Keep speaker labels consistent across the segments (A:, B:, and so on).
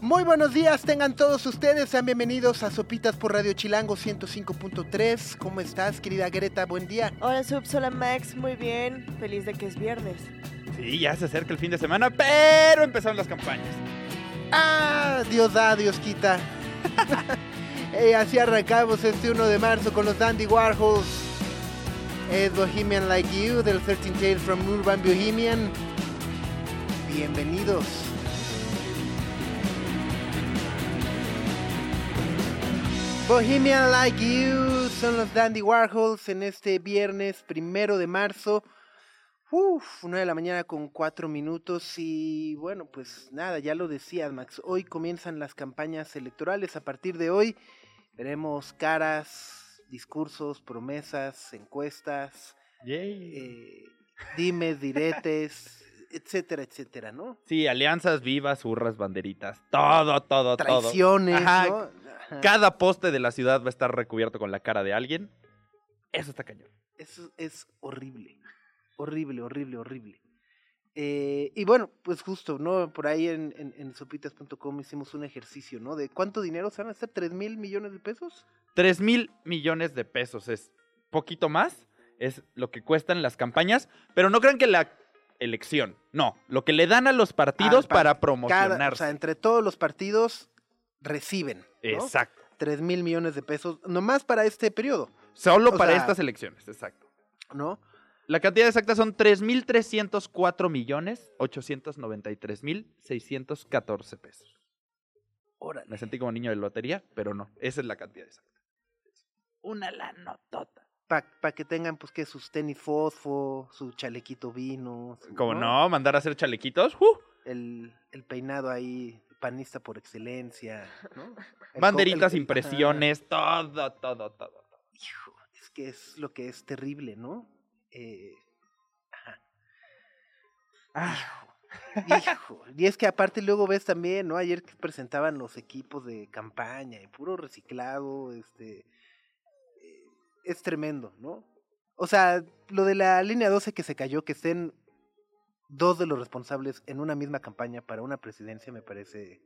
A: Muy buenos días, tengan todos ustedes, sean bienvenidos a Sopitas por Radio Chilango 105.3. ¿Cómo estás, querida Greta? Buen día.
B: Hola, Subs, hola Max, muy bien, feliz de que es viernes.
C: Sí, ya se acerca el fin de semana, pero empezaron las campañas.
A: Ah, Dios da, Dios quita. Eh, así arrancamos este 1 de marzo con los Dandy Warhols. Es Bohemian Like You del 13 Tales from Urban Bohemian. Bienvenidos. Bohemian Like You son los Dandy Warhols en este viernes primero de marzo. Uf, una de la mañana con cuatro minutos y bueno, pues nada, ya lo decías Max, hoy comienzan las campañas electorales, a partir de hoy veremos caras, discursos, promesas, encuestas, eh, dimes, diretes, etcétera, etcétera, ¿no?
C: Sí, alianzas vivas, hurras, banderitas, todo, todo,
A: Traiciones,
C: todo. Ajá,
A: ¿no?
C: Cada poste de la ciudad va a estar recubierto con la cara de alguien. Eso está cañón.
A: Eso es horrible. Horrible, horrible, horrible. Eh, y bueno, pues justo, ¿no? Por ahí en, en, en sopitas.com hicimos un ejercicio, ¿no? De cuánto dinero se van a hacer, ¿3 mil millones de pesos?
C: Tres mil millones de pesos es poquito más, es lo que cuestan las campañas, pero no crean que la elección, no, lo que le dan a los partidos
A: par-
C: para promocionarse.
A: o sea, entre todos los partidos reciben, ¿no?
C: Exacto.
A: 3 mil millones de pesos, nomás para este periodo,
C: Solo
A: O
C: para
A: sea-
C: estas elecciones, exacto.
A: ¿no?
C: La cantidad exacta son 3.304 millones 893 mil 614 pesos.
A: Órale.
C: Me sentí como niño de lotería, pero no, esa es la cantidad exacta. Una lanotota.
A: Para que tengan, pues, que sus tenis fosfo, su chalequito vino. su-
C: Como no, mandar a hacer chalequitos, ¡uh!
A: El, el peinado ahí, panista por excelencia, ¿no? El
C: banderitas,
A: el-
C: impresiones, todo, todo, todo.
A: Hijo, es que es lo que es terrible, ¿no? Eh, ajá.
C: Ah,
A: Hijo, y es que aparte luego ves también, ¿no? Ayer que presentaban los equipos de campaña y puro reciclado, este, eh, es tremendo, ¿no? O sea, lo de la línea 12 que se cayó, que estén dos de los responsables en una misma campaña para una presidencia me parece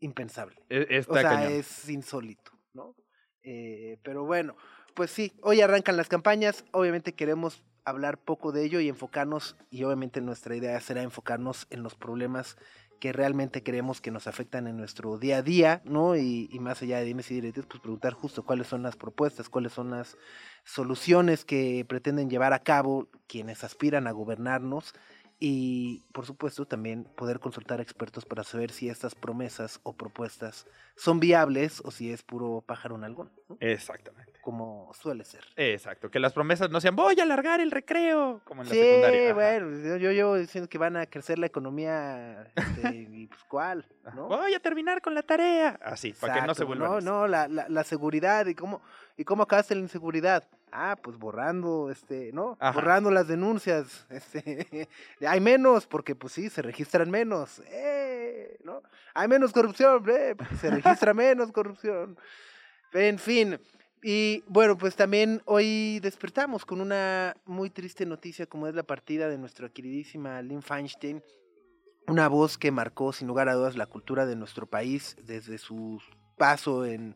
A: impensable.
C: e-
A: O sea,
C: cañón.
A: es insólito, ¿no? Eh, pero bueno, pues sí, hoy arrancan las campañas, obviamente queremos hablar poco de ello y enfocarnos, y obviamente nuestra idea será enfocarnos en los problemas que realmente creemos que nos afectan en nuestro día a día, ¿no? Y, y más allá de dimes y diretes, pues preguntar justo cuáles son las propuestas, cuáles son las soluciones que pretenden llevar a cabo quienes aspiran a gobernarnos y por supuesto también poder consultar a expertos para saber si estas promesas o propuestas son viables o si es puro pájaro en algún, ¿no?
C: Exactamente.
A: como suele ser.
C: Exacto. Que las promesas no sean, voy a alargar el recreo, como en la
A: Sí,
C: secundaria. Ajá.
A: bueno, yo, yo llevo diciendo que van a crecer la economía este, y pues cuál. ¿no?
C: Voy a terminar con la tarea. Así, para que no se vuelvan.
A: No, no, la, la, la seguridad y cómo, y cómo acabaste la inseguridad. Ah, pues borrando, este, ¿no?
C: Ajá.
A: Borrando las denuncias. Este, hay menos, porque pues sí, se registran menos. ¡Eh! ¿No? Hay menos corrupción, ¡eh! se registra menos corrupción. En fin. Y bueno, pues también hoy despertamos con una muy triste noticia como es la partida de nuestra queridísima Lynn Feinstein, una voz que marcó sin lugar a dudas la cultura de nuestro país desde su paso en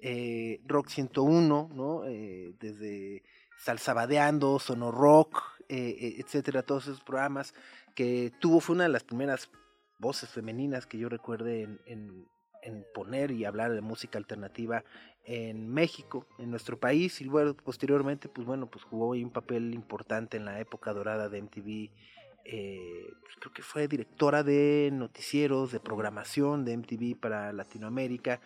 A: eh, Rock 101, ¿no? Eh, desde Salsabadeando, Sono Rock, eh, eh, etcétera, todos esos programas que tuvo, fue una de las primeras voces femeninas que yo recuerde en, poner y hablar de música alternativa en México, en nuestro país, y luego posteriormente, pues bueno, pues jugó un papel importante en la época dorada de MTV. Eh, pues creo que fue directora de noticieros, de programación de MTV para Latinoamérica.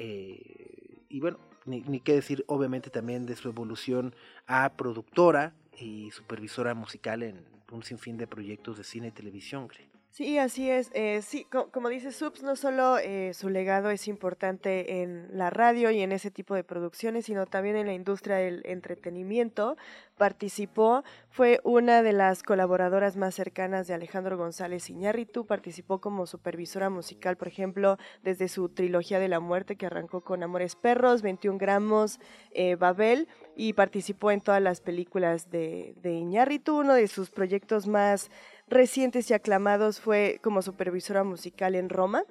A: Eh, y bueno, ni, ni qué decir, obviamente también de su evolución a productora y supervisora musical en un sinfín de proyectos de cine y televisión, creo.
B: Sí, así es. Eh, sí, co- como dice Subs, no solo eh, su legado es importante en la radio y en ese tipo de producciones, sino también en la industria del entretenimiento. Participó, fue una de las colaboradoras más cercanas de Alejandro González Iñárritu, participó como supervisora musical, por ejemplo, desde su trilogía de la muerte que arrancó con Amores Perros, 21 gramos, eh, Babel, y participó en todas las películas de, de Iñárritu, uno de sus proyectos más recientes y aclamados fue como supervisora musical en Roma,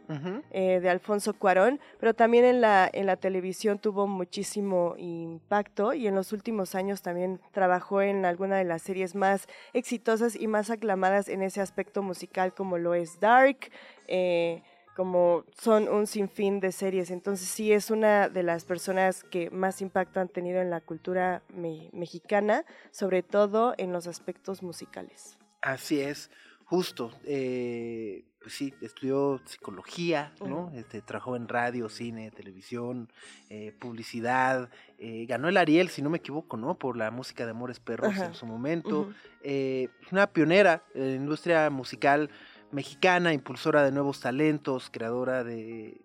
B: eh, de Alfonso Cuarón, pero también en la, en la televisión tuvo muchísimo impacto y en los últimos años también trabajó en alguna de las series más exitosas y más aclamadas en ese aspecto musical como lo es Dark, eh, como son un sinfín de series. Entonces sí es una de las personas que más impacto han tenido en la cultura me- mexicana, sobre todo en los aspectos musicales.
A: Así es, justo. eh, pues sí, estudió psicología, ¿no?
B: Ujú.
A: Este, trabajó en radio, cine, televisión, eh, publicidad. eh, ganó el Ariel, si no me equivoco, ¿no? Por la música de Amores Perros en su momento.
B: Ujú.
A: eh, una pionera en la industria musical mexicana, impulsora de nuevos talentos, creadora de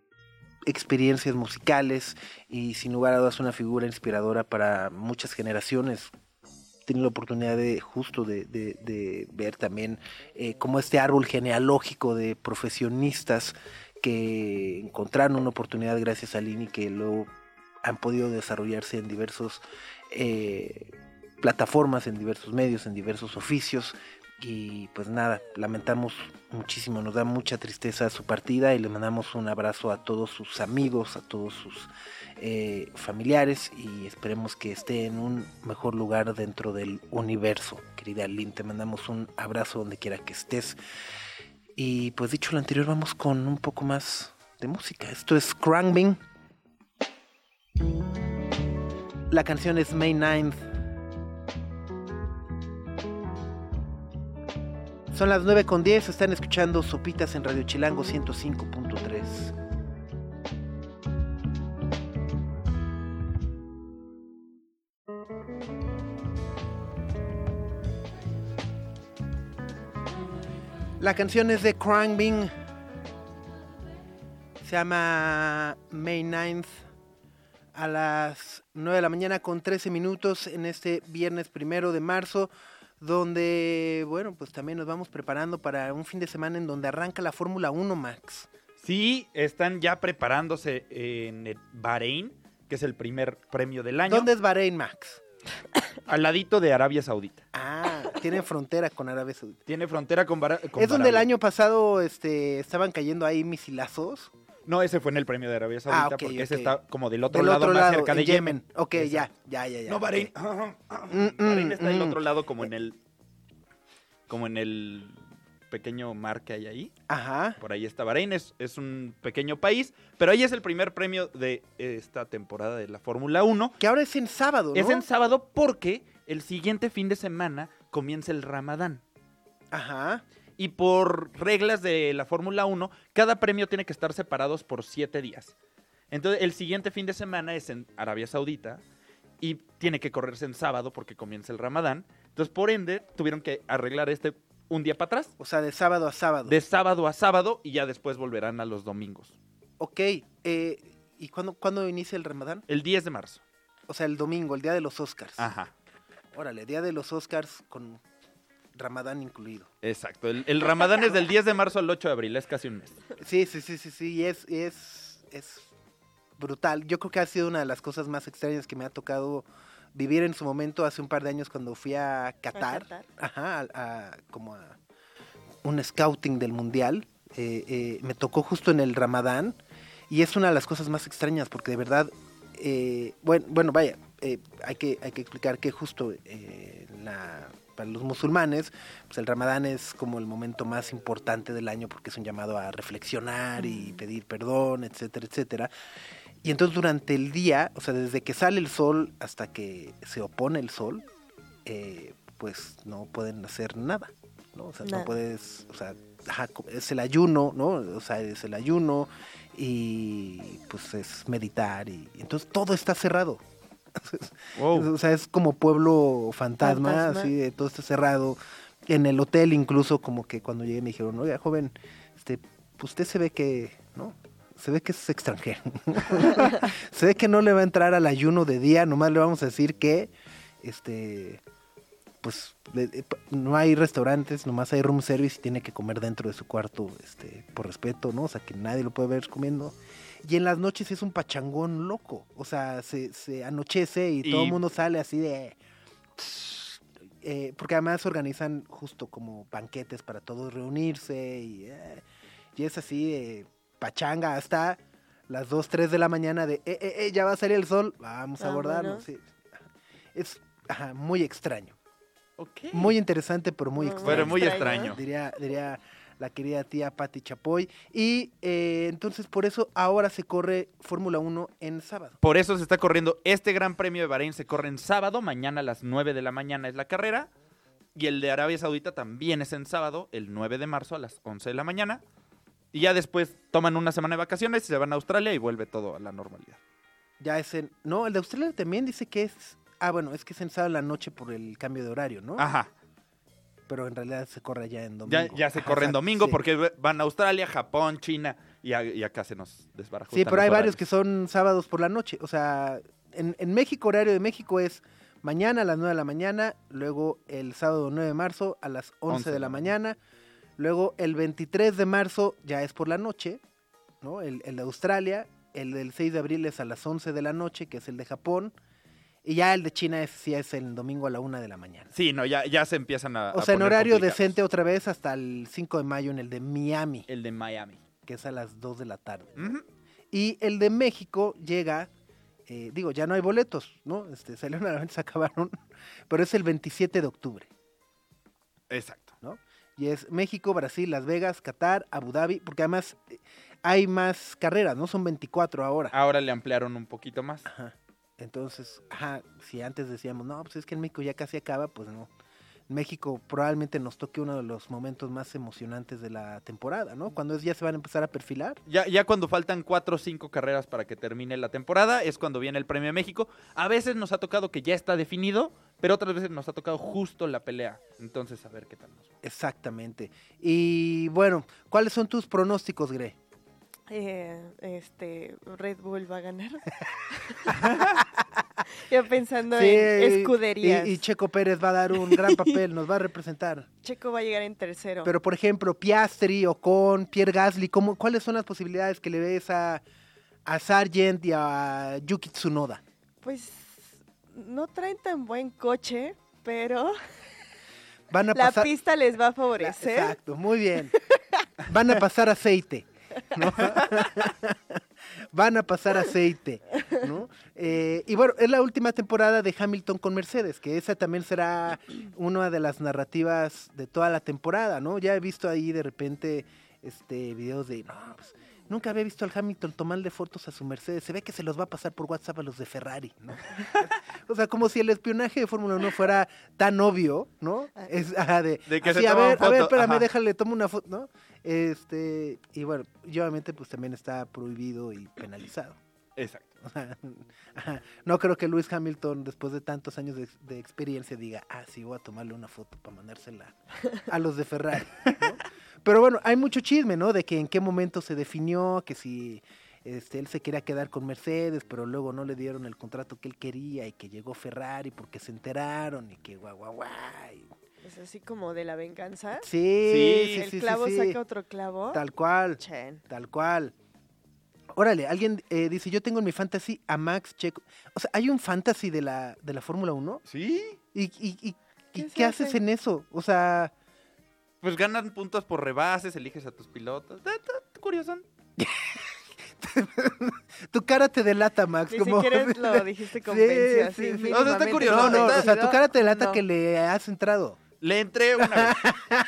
A: experiencias musicales y sin lugar a dudas una figura inspiradora para muchas generaciones. Tenido la oportunidad de justo de, ver también eh, cómo este árbol genealógico de profesionistas que encontraron una oportunidad gracias a Lini que luego han podido desarrollarse en diversos eh, plataformas, en diversos medios, en diversos oficios. Y pues nada, lamentamos muchísimo, nos da mucha tristeza su partida y le mandamos un abrazo a todos sus amigos, a todos sus eh, familiares y esperemos que esté en un mejor lugar dentro del universo. Querida Lynn, te mandamos un abrazo donde quiera que estés. Y pues dicho lo anterior, vamos con un poco más de música. Esto es Crangbing. La canción es May 9th. Son las 9 con 10, están escuchando Sopitas en Radio Chilango 105.3. La canción es de Crangbing. Se llama May 9th a las 9 de la mañana con 13 minutos en este viernes primero de marzo, donde, bueno, pues también nos vamos preparando para un fin de semana en donde arranca la Fórmula 1, Max.
C: Sí, están ya preparándose en el Bahrein, que es el primer premio del año,
A: ¿Dónde es Bahrein, Max?
C: Al ladito de Arabia Saudita.
A: Ah, tiene frontera con Arabia Saudita.
C: Tiene frontera con, Bara- con
A: ¿Es donde el año pasado este, estaban cayendo ahí misilazos?
C: No, ese fue en el premio de Arabia Saudita,
A: Ah, ok,
C: porque ese está como del otro
A: Del
C: lado,
A: otro
C: más
A: lado,
C: cerca de
A: en
C: Yemen.
A: Ok, ya,
C: Exacto.
A: ya, ya, ya.
C: No, Bahrein.
A: ok. Mm,
C: Bahrein
A: mm,
C: está del
A: mm.
C: otro lado, como en el. Como en el pequeño mar que hay ahí.
A: Ajá.
C: Por ahí está Bahrein, es, es un pequeño país, pero ahí es el primer premio de esta temporada de la Fórmula 1.
A: Que ahora es en sábado, ¿no?
C: Es en sábado porque el siguiente fin de semana comienza el Ramadán.
A: Ajá.
C: Y por reglas de la Fórmula 1, cada premio tiene que estar separados por siete días. Entonces, el siguiente fin de semana es en Arabia Saudita y tiene que correrse en sábado porque comienza el Ramadán. Entonces, por ende, tuvieron que arreglar este un día para atrás,
A: O sea, de sábado a sábado.
C: de sábado a sábado, y ya después volverán a los domingos.
A: Ok. eh, ¿Y cuándo, cuándo inicia el Ramadán?
C: El 10 de marzo.
A: O sea, el domingo, el día de los Oscars.
C: Ajá.
A: Órale, día de los Oscars con Ramadán incluido.
C: Exacto. El, el Ramadán es del 10 de marzo al 8 de abril, es casi un mes.
A: Sí, sí, sí, sí, sí. Y es, es, es brutal. Yo creo que ha sido una de las cosas más extrañas que me ha tocado vivir en su momento hace un par de años cuando fui a Qatar.
B: Qatar.
A: Ajá, a, a- como a un scouting del mundial. Eh, eh, me tocó justo en el Ramadán y es una de las cosas más extrañas porque de verdad, eh, bueno, bueno, vaya, eh, hay, que, hay que explicar que justo la- para los musulmanes, pues el Ramadán es como el momento más importante del año porque es un llamado a reflexionar y pedir perdón, etcétera, etcétera. Y entonces durante el día, o sea, desde que sale el sol hasta que se opone el sol, eh, pues no pueden hacer nada, ¿no? O sea, no puedes, o sea, es el ayuno, ¿no? O sea, es el ayuno y pues es meditar y, y entonces todo está cerrado.
C: Wow.
A: O sea, es como pueblo fantasma,
B: Fantasma.
A: así de todo está cerrado. En el hotel incluso como que cuando llegué me dijeron, oiga, joven, este, pues usted se ve que. Se ve que es extranjero. se ve que no le va a entrar al ayuno de día, nomás le vamos a decir que, este, pues eh, no hay restaurantes, nomás hay room service y tiene que comer dentro de su cuarto, este, por respeto, ¿no? O sea, que nadie lo puede ver comiendo. Y en las noches es un pachangón loco. O sea, se, se anochece y, todo el mundo sale así de. eh, porque además organizan justo como banquetes para todos reunirse y, eh, y es así, eh, pachanga hasta las 2, 3 de la mañana de, eh, eh, eh, ya va a salir el sol, vamos a
B: bueno.
A: sí. Es ajá, muy extraño, muy interesante, pero muy extraño.
C: Pero muy
B: extraño.
C: extraño.
A: Diría, diría la querida tía Patti Chapoy. Y eh, entonces por eso ahora se corre Fórmula 1 en sábado.
C: Por eso se está corriendo este Gran Premio de Bahrein. Se corre en sábado, mañana a las 9 de la mañana es la carrera. Y el de Arabia Saudita también es en sábado, el 9 de marzo a las 11 de la mañana. Y ya después toman una semana de vacaciones, se van a Australia y vuelve todo a la normalidad.
A: Ya es en... No, el de Australia también dice que es... Ah, bueno, es que es en sábado en la noche por el cambio de horario, ¿no?
C: Ajá.
A: Pero en realidad se corre ya en domingo.
C: Ya, ya se
A: Ajá,
C: corre en domingo
A: sí.
C: porque van a Australia, Japón, China y, a- y acá se nos desbarajustan
A: Sí, pero hay varios que son sábados por la noche. O sea, en, en México, horario de México es mañana a las 9 de la mañana, luego el sábado 9 de marzo a las 11, de la mañana, luego el 23 de marzo ya es por la noche, ¿no? El, el de Australia, el del 6 de abril es a las 11 de la noche, que es el de Japón, y ya el de China es, sí es el domingo a la 1 de la mañana.
C: Sí, no, ya, ya se empiezan a.
A: O
C: a
A: sea, en horario decente otra vez hasta el 5 de mayo en el de Miami,
C: El de Miami.
A: que es a las 2 de la tarde. Y el de México llega, eh, digo, ya no hay boletos, ¿no? Este, salieron a la venta, se acabaron, pero es el 27 de octubre.
C: Exacto.
A: Y es México, Brasil, Las Vegas, Qatar, Abu Dhabi, porque además eh, hay más carreras, ¿no? Son 24 ahora.
C: Ahora le ampliaron un poquito más.
A: Ajá. Entonces, ajá, si antes decíamos, no, pues es que en México ya casi acaba, pues no. México probablemente nos toque uno de los momentos más emocionantes de la temporada, ¿no? Cuando es, ya se van a empezar a perfilar.
C: Ya, ya cuando faltan cuatro o cinco carreras para que termine la temporada, es cuando viene el Premio de México. A veces nos ha tocado que ya está definido, pero otras veces nos ha tocado justo la pelea. Entonces, a ver qué tal nos va.
A: Exactamente. Y bueno, ¿cuáles son tus pronósticos, Gre?
B: Eh, este, Red Bull va a ganar. ya pensando
A: Sí,
B: en escuderías.
A: Y, y Checo Pérez va a dar un gran papel, nos va a representar.
B: Checo va a llegar en tercero.
A: Pero, por ejemplo, Piastri, Ocon, Pierre Gasly, ¿cómo, ¿cuáles son las posibilidades que le ves a, a Sargent y a Yuki Tsunoda?
B: Pues no traen tan buen coche, pero
A: Van a
B: la
A: pasar...
B: pista les va a favorecer.
A: Exacto, muy bien. Van a pasar aceite. ¿no? Van a pasar aceite. ¿no? Eh, y bueno, es la última temporada de Hamilton con Mercedes, que esa también será una de las narrativas de toda la temporada, ¿no? Ya he visto ahí de repente este videos de, no, pues, nunca había visto al Hamilton tomarle fotos a su Mercedes, se ve que se los va a pasar por WhatsApp a los de Ferrari, ¿no? o sea, como si el espionaje de Fórmula 1 fuera tan obvio, ¿no? Es, ajá, de,
C: De que
A: así,
C: se
A: a ver, a ver, espérame,
C: ajá.
A: déjale, tomo una foto, ¿no? Este, y bueno, y obviamente pues también está prohibido y penalizado.
C: Exacto.
A: O sea, ajá, no creo que Lewis Hamilton, después de tantos años de, de experiencia, diga, ah, sí, voy a tomarle una foto para mandársela a los de Ferrari. ¿no? Pero bueno, hay mucho chisme, ¿no? De que en qué momento se definió, que si este, él se quería quedar con Mercedes, pero luego no le dieron el contrato que él quería y que llegó Ferrari porque se enteraron y que guau, guau, guau. y-
B: Es así como de la venganza.
A: Sí,
C: Sí,
A: sí,
B: el
A: sí,
B: clavo
A: sí, sí.
B: saca otro clavo.
A: Tal cual.
B: Chen.
A: Tal cual. Órale, alguien eh, dice, yo tengo en mi fantasy a Max Checo. O sea, ¿hay un fantasy de la, de la Fórmula 1?
C: Sí.
A: ¿Y, y, y- y
B: ¿Qué
A: haces
B: hace?
A: en eso? O sea,
C: Pues ganan puntos por rebases, eliges a tus pilotos. Curioso.
A: tu cara te delata, Max.
B: Ni
A: como...
B: siquiera lo dijiste con
A: Sí, sí, sí.
C: O sea, está curioso,
A: No, no, o sea, tu cara te delata
B: No.
A: que le has entrado.
C: Le entré una vez.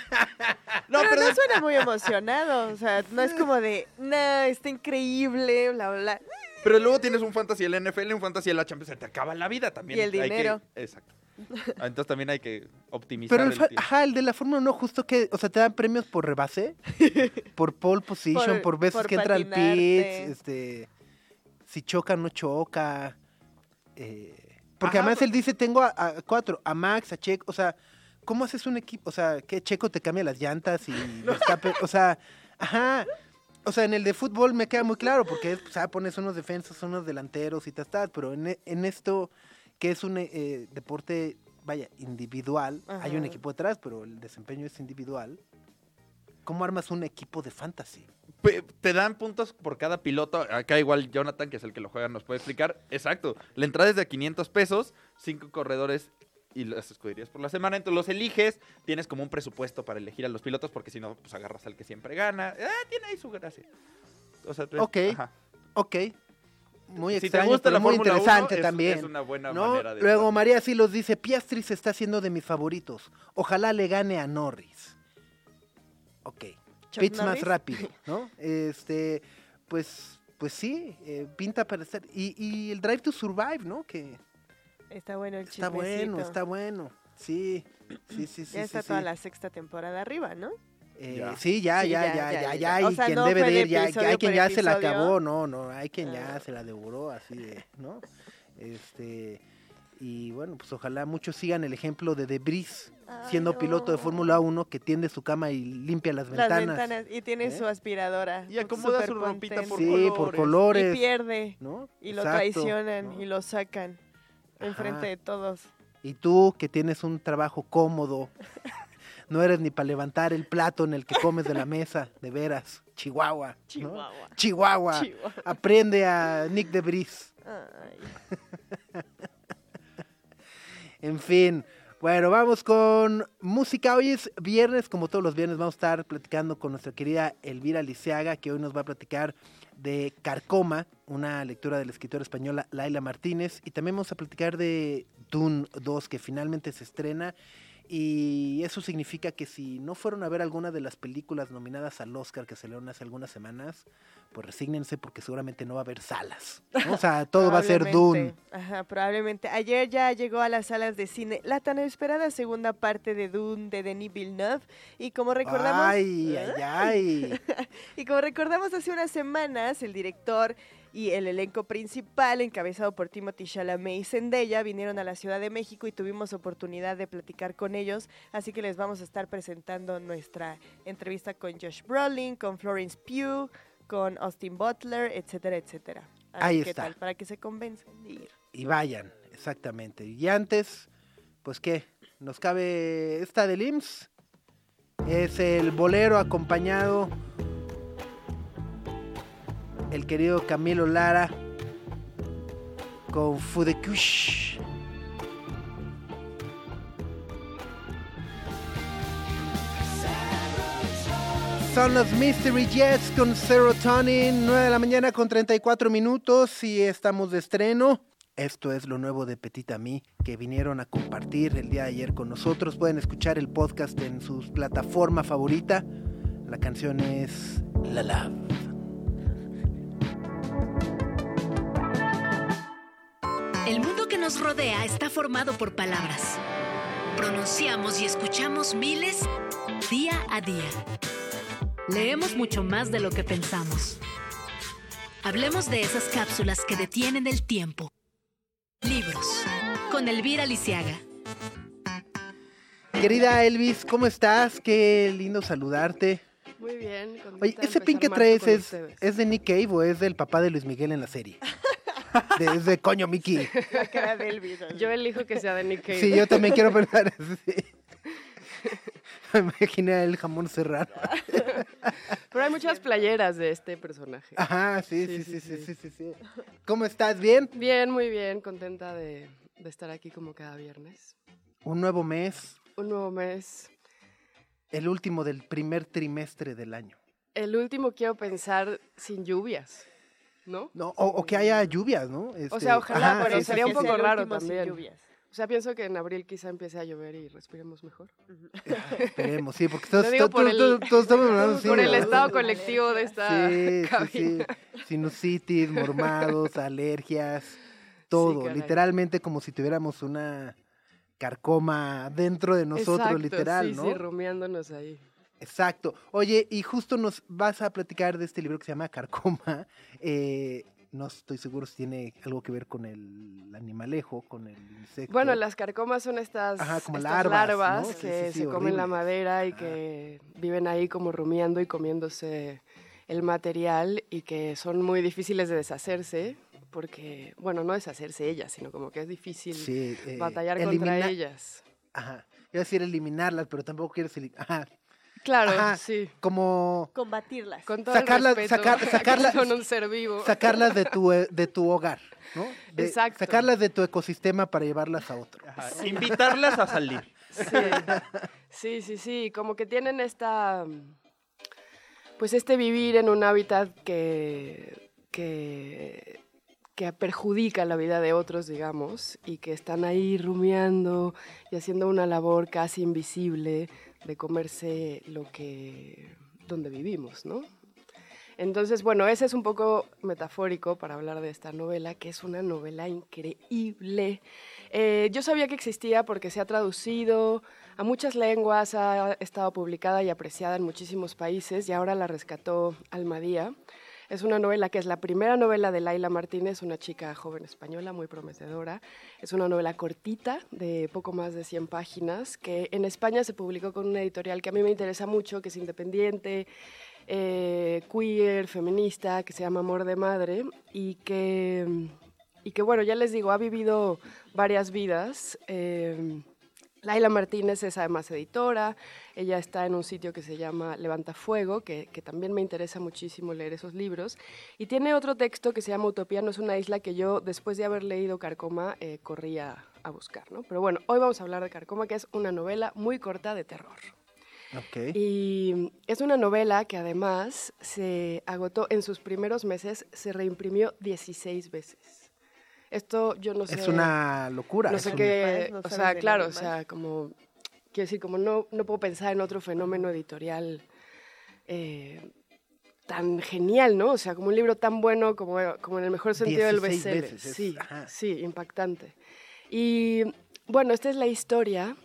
C: No,
B: pero,
C: pero
B: no suena muy emocionado, o sea, no es como de, nah, está increíble, bla, bla, bla.
C: Pero luego tienes un fantasy el NFL, un fantasy el la Champions, se te acaba la vida también.
B: Y el
C: hay que-
B: dinero.
C: exacto. Ah, Entonces también hay que optimizar
A: Pero el, ajá, el de la Fórmula 1 justo que, o sea, te dan premios por rebase, por pole position, por,
B: Por-
A: veces
B: por
A: que entra al
B: patinarte.
A: este, si choca no choca. eh, porque
C: Ajá,
A: además
C: pero-
A: él dice, tengo a, a cuatro, a Max, a Checo, o sea, ¿cómo haces un equipo? O sea, que Checo te cambia las llantas y o sea, ajá. O sea, en el de fútbol me queda muy claro, porque es, o sea, pones unos defensas, unos delanteros y tal, tal, pero en, e- en esto, que es un eh, deporte, vaya, individual, hay un equipo detrás, pero el desempeño es individual. ¿Cómo armas un equipo de fantasy?
C: Te dan puntos por cada piloto. Acá igual Jonathan, que es el que lo juega, nos puede explicar. Exacto. La entrada es de 500 pesos, cinco corredores y las escuderías por la semana. Entonces los eliges, tienes como un presupuesto para elegir a los pilotos, porque si no, pues agarras al que siempre gana. Ah, tiene ahí su gracia. O sea, tú-
A: Ok.
C: ajá.
A: Ok. Muy
C: Si te
A: extraño,
C: gusta
A: pero
C: la
A: muy
C: Fórmula 1,
A: interesante
C: es-
A: también.
C: Es una buena
A: ¿no?
C: manera de.
A: Luego María Silos dice, Piastri se está haciendo de mis favoritos. Ojalá le gane a Norris. Ok. Pits más rápido, ¿no? Este, pues, pues sí, eh, pinta para estar. Y, y el Drive to Survive, ¿no? Que
B: Está bueno el
A: está bueno,
B: chismecito.
A: está bueno. Sí, sí, sí, sí.
B: Ya está
A: sí,
B: toda
A: sí.
B: la sexta temporada arriba, ¿no?
A: Eh,
C: Ya.
A: sí, ya,
B: Sí,
A: ya,
B: ya,
A: ya,
B: ya,
A: ya,
B: ya.
A: ya,
B: O
A: hay
B: sea,
A: quien
B: no
A: debe de ir, ya, hay quien ya se la acabó, no, no, hay quien ya
B: Ah.
A: se la devoró así de, ¿no? Este, y bueno, pues ojalá muchos sigan el ejemplo de Debris,
B: Ay,
A: siendo piloto de. Fórmula 1 que tiende su cama y limpia las
B: Las
A: ventanas.
B: Y tiene
A: ¿Eh?
B: su aspiradora.
C: Y acomoda su ropita por colores.
B: Y pierde.
A: ¿no?
B: Y lo traicionan
A: ¿no?
B: y lo sacan. Enfrente de todos.
A: Y tú que tienes un trabajo cómodo, no eres ni para levantar el plato en el que comes de la mesa, de veras. Chihuahua. ¿no?
B: Chihuahua.
A: Chihuahua. Aprende a Nick Debris.
B: Ay.
A: En fin. Bueno, vamos con música. Hoy es viernes, como todos los viernes, vamos a estar platicando con nuestra querida Elvira Liceaga, que hoy nos va a platicar de Carcoma, una lectura de la escritora española Laila Martínez. Y también vamos a platicar de Dune 2, que finalmente se estrena. Y eso significa que si no fueron a ver alguna de las películas nominadas al Oscar que salieron hace algunas semanas, pues resígnense porque seguramente no va a haber salas. ¿no? O sea, todo va a ser Dune.
B: Ajá, probablemente. Ayer ya llegó a las salas de cine la tan esperada segunda parte de Dune de Denis Villeneuve. Y como recordamos.
A: Ay, ay, ay.
B: Y como recordamos hace unas semanas, el director y el elenco principal, encabezado por Timothy Chalamet y Zendaya, vinieron a la Ciudad de México y tuvimos oportunidad de platicar con ellos. Así que les vamos a estar presentando nuestra entrevista con Josh Brolin, con Florence Pugh, con Austin Butler, etcétera, etcétera.
A: Ahí está.
B: tal, para que se convenzan de ir.
A: Y vayan, exactamente. Y antes, pues qué, nos cabe esta del IMSS. Es el bolero acompañado el querido Camilo Lara con Fudekush. Son los Mystery Jets con Serotonin, 9 de la mañana con 34 minutos y estamos de estreno. Esto es lo nuevo de Petit Ami que vinieron a compartir el día de ayer con nosotros. Pueden escuchar el podcast en su plataforma favorita. La canción es La Love.
D: El mundo que nos rodea está formado por palabras. Pronunciamos y escuchamos miles día a día. Leemos mucho más de lo que pensamos. Hablemos de esas cápsulas que detienen el tiempo. Libros. Con Elvira Lisiaga.
A: Querida Elvis, ¿cómo estás? Qué lindo saludarte.
E: Muy bien.
A: Oye, ¿ese pin que traes es,
E: ustedes.
A: es de Nick Cave o es del papá de Luis Miguel en la serie? De- de coño Mickey.
B: La cara de Elvis. así.
E: Yo elijo que sea de Nick Cave.
A: Sí, yo también quiero pensar así. Me imaginé el jamón serrano.
E: Pero hay muchas playeras de este personaje.
A: Ajá, sí, sí, sí,
E: Sí,
A: sí, sí,
E: sí,
A: sí, sí. ¿Cómo estás? ¿Bien?
E: Bien, muy bien. Contenta de, de estar aquí como cada viernes.
A: Un nuevo mes,
E: Un nuevo mes.
A: el último del primer trimestre del año.
E: El último quiero pensar sin lluvias, ¿no?
A: No, o, o que haya lluvias, ¿no?
E: O
A: Este,
E: sea, ojalá,
A: ajá,
E: pero
A: sí,
E: sería
A: sí,
E: un poco raro también.
B: lluvias.
E: O sea, pienso que en abril quizá empiece a llover y respiremos mejor.
A: Esperemos, sí, porque todos, todos-
E: por el-
A: todos- estamos hablando
E: Por el estado colectivo de esta
A: Sí, sí,
E: cabina.
A: sí. Sinusitis, mormados, alergias, todo. literalmente como si tuviéramos una carcoma dentro de nosotros,
E: Exacto,
A: literal,
E: sí,
A: ¿no?
E: Sí, rumiándonos ahí.
A: Exacto. Oye, y justo nos vas a platicar de este libro que se llama Carcoma. Eh, no estoy seguro si tiene algo que ver con el animalejo, con el insecto.
E: Bueno, las carcomas son estas,
A: Ajá, como
E: estas
A: larvas,
E: larvas,
A: ¿no? Sí,
E: que
A: sí, sí,
E: se comen la madera y que viven ahí como rumiando y comiéndose el material y que son muy difíciles de deshacerse porque, bueno, no deshacerse ellas, sino como que es difícil
A: eh,
E: batallar contra ellas.
A: Ajá. Iba a decir eliminarlas, pero tampoco quieres eliminar.
E: Claro,
A: Ajá.
E: sí.
A: como
B: Combatirlas.
E: Con todo
A: Sacarla-
E: el respeto,
A: sacar-
E: que
A: sacarla-
E: son un ser vivo.
A: sacarlas de tu, eh, de tu hogar, ¿no? De-
E: Exacto.
A: Sacarlas de tu ecosistema para llevarlas a otro.
C: Ajá, Invitarlas a salir.
E: Sí, sí, sí, sí, como que tienen esta, pues este vivir en un hábitat que, que, que perjudica la vida de otros, digamos, y que están ahí rumiando y haciendo una labor casi invisible de comerse lo que, donde vivimos, ¿no? Entonces, bueno, ese es un poco metafórico para hablar de esta novela, que es una novela increíble. Eh, yo sabía que existía porque se ha traducido a muchas lenguas, ha estado publicada y apreciada en muchísimos países y ahora la rescató Almadía. Es una novela que es la primera novela de Laila Martínez, una chica joven española muy prometedora. Es una novela cortita de poco más de 100 páginas que en España se publicó con una editorial que a mí me interesa mucho, que es independiente, eh, queer, feminista, que se llama Amor de Madre y que, y bueno, ya les digo, ha vivido varias vidas. Eh, Laila Martínez es además editora, ella está en un sitio que se llama Levanta Fuego, que, que, también me interesa muchísimo leer esos libros, y tiene otro texto que se llama Utopía no es una isla que yo, después de haber leído Carcoma, eh, corría a buscar, ¿no? Pero bueno, hoy vamos a hablar de Carcoma, que es una novela muy corta de terror.
A: Okay.
E: Y es una novela que además se agotó en sus primeros meses, se reimprimió 16 veces. Esto yo no sé.
A: Es una locura.
E: No sé qué.
B: No
E: o sea, claro, o sea, como. Quiero decir, como no, no puedo pensar en otro fenómeno editorial eh, tan genial, ¿no? O sea, como un libro tan bueno como, como en el mejor sentido del
A: 16
E: bestseller. sí,
A: ajá.
E: sí, impactante. Y bueno, esta es la historia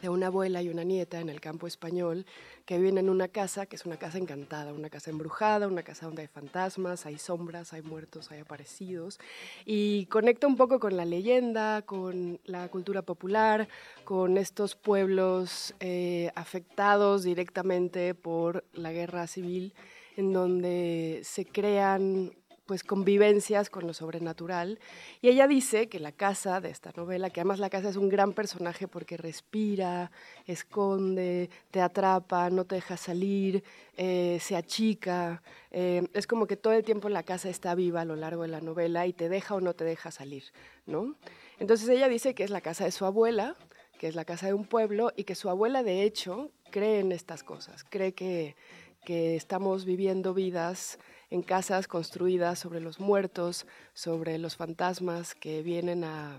E: de una abuela y una nieta en el campo español que viven en una casa que es una casa encantada, una casa embrujada, una casa donde hay fantasmas, hay sombras, hay muertos, hay aparecidos. Y conecta un poco con la leyenda, con la cultura popular, con estos pueblos eh, afectados directamente por la guerra civil en donde se crean pues convivencias con lo sobrenatural. Y ella dice que la casa de esta novela, que además la casa es un gran personaje porque respira, esconde, te atrapa, no te deja salir, eh, se achica, eh, es como que todo el tiempo la casa está viva a lo largo de la novela y te deja o no te deja salir, ¿no? Entonces ella dice que es la casa de su abuela, que es la casa de un pueblo y que su abuela de hecho cree en estas cosas, cree que, que estamos viviendo vidas en casas construidas sobre los muertos, sobre los fantasmas que vienen a,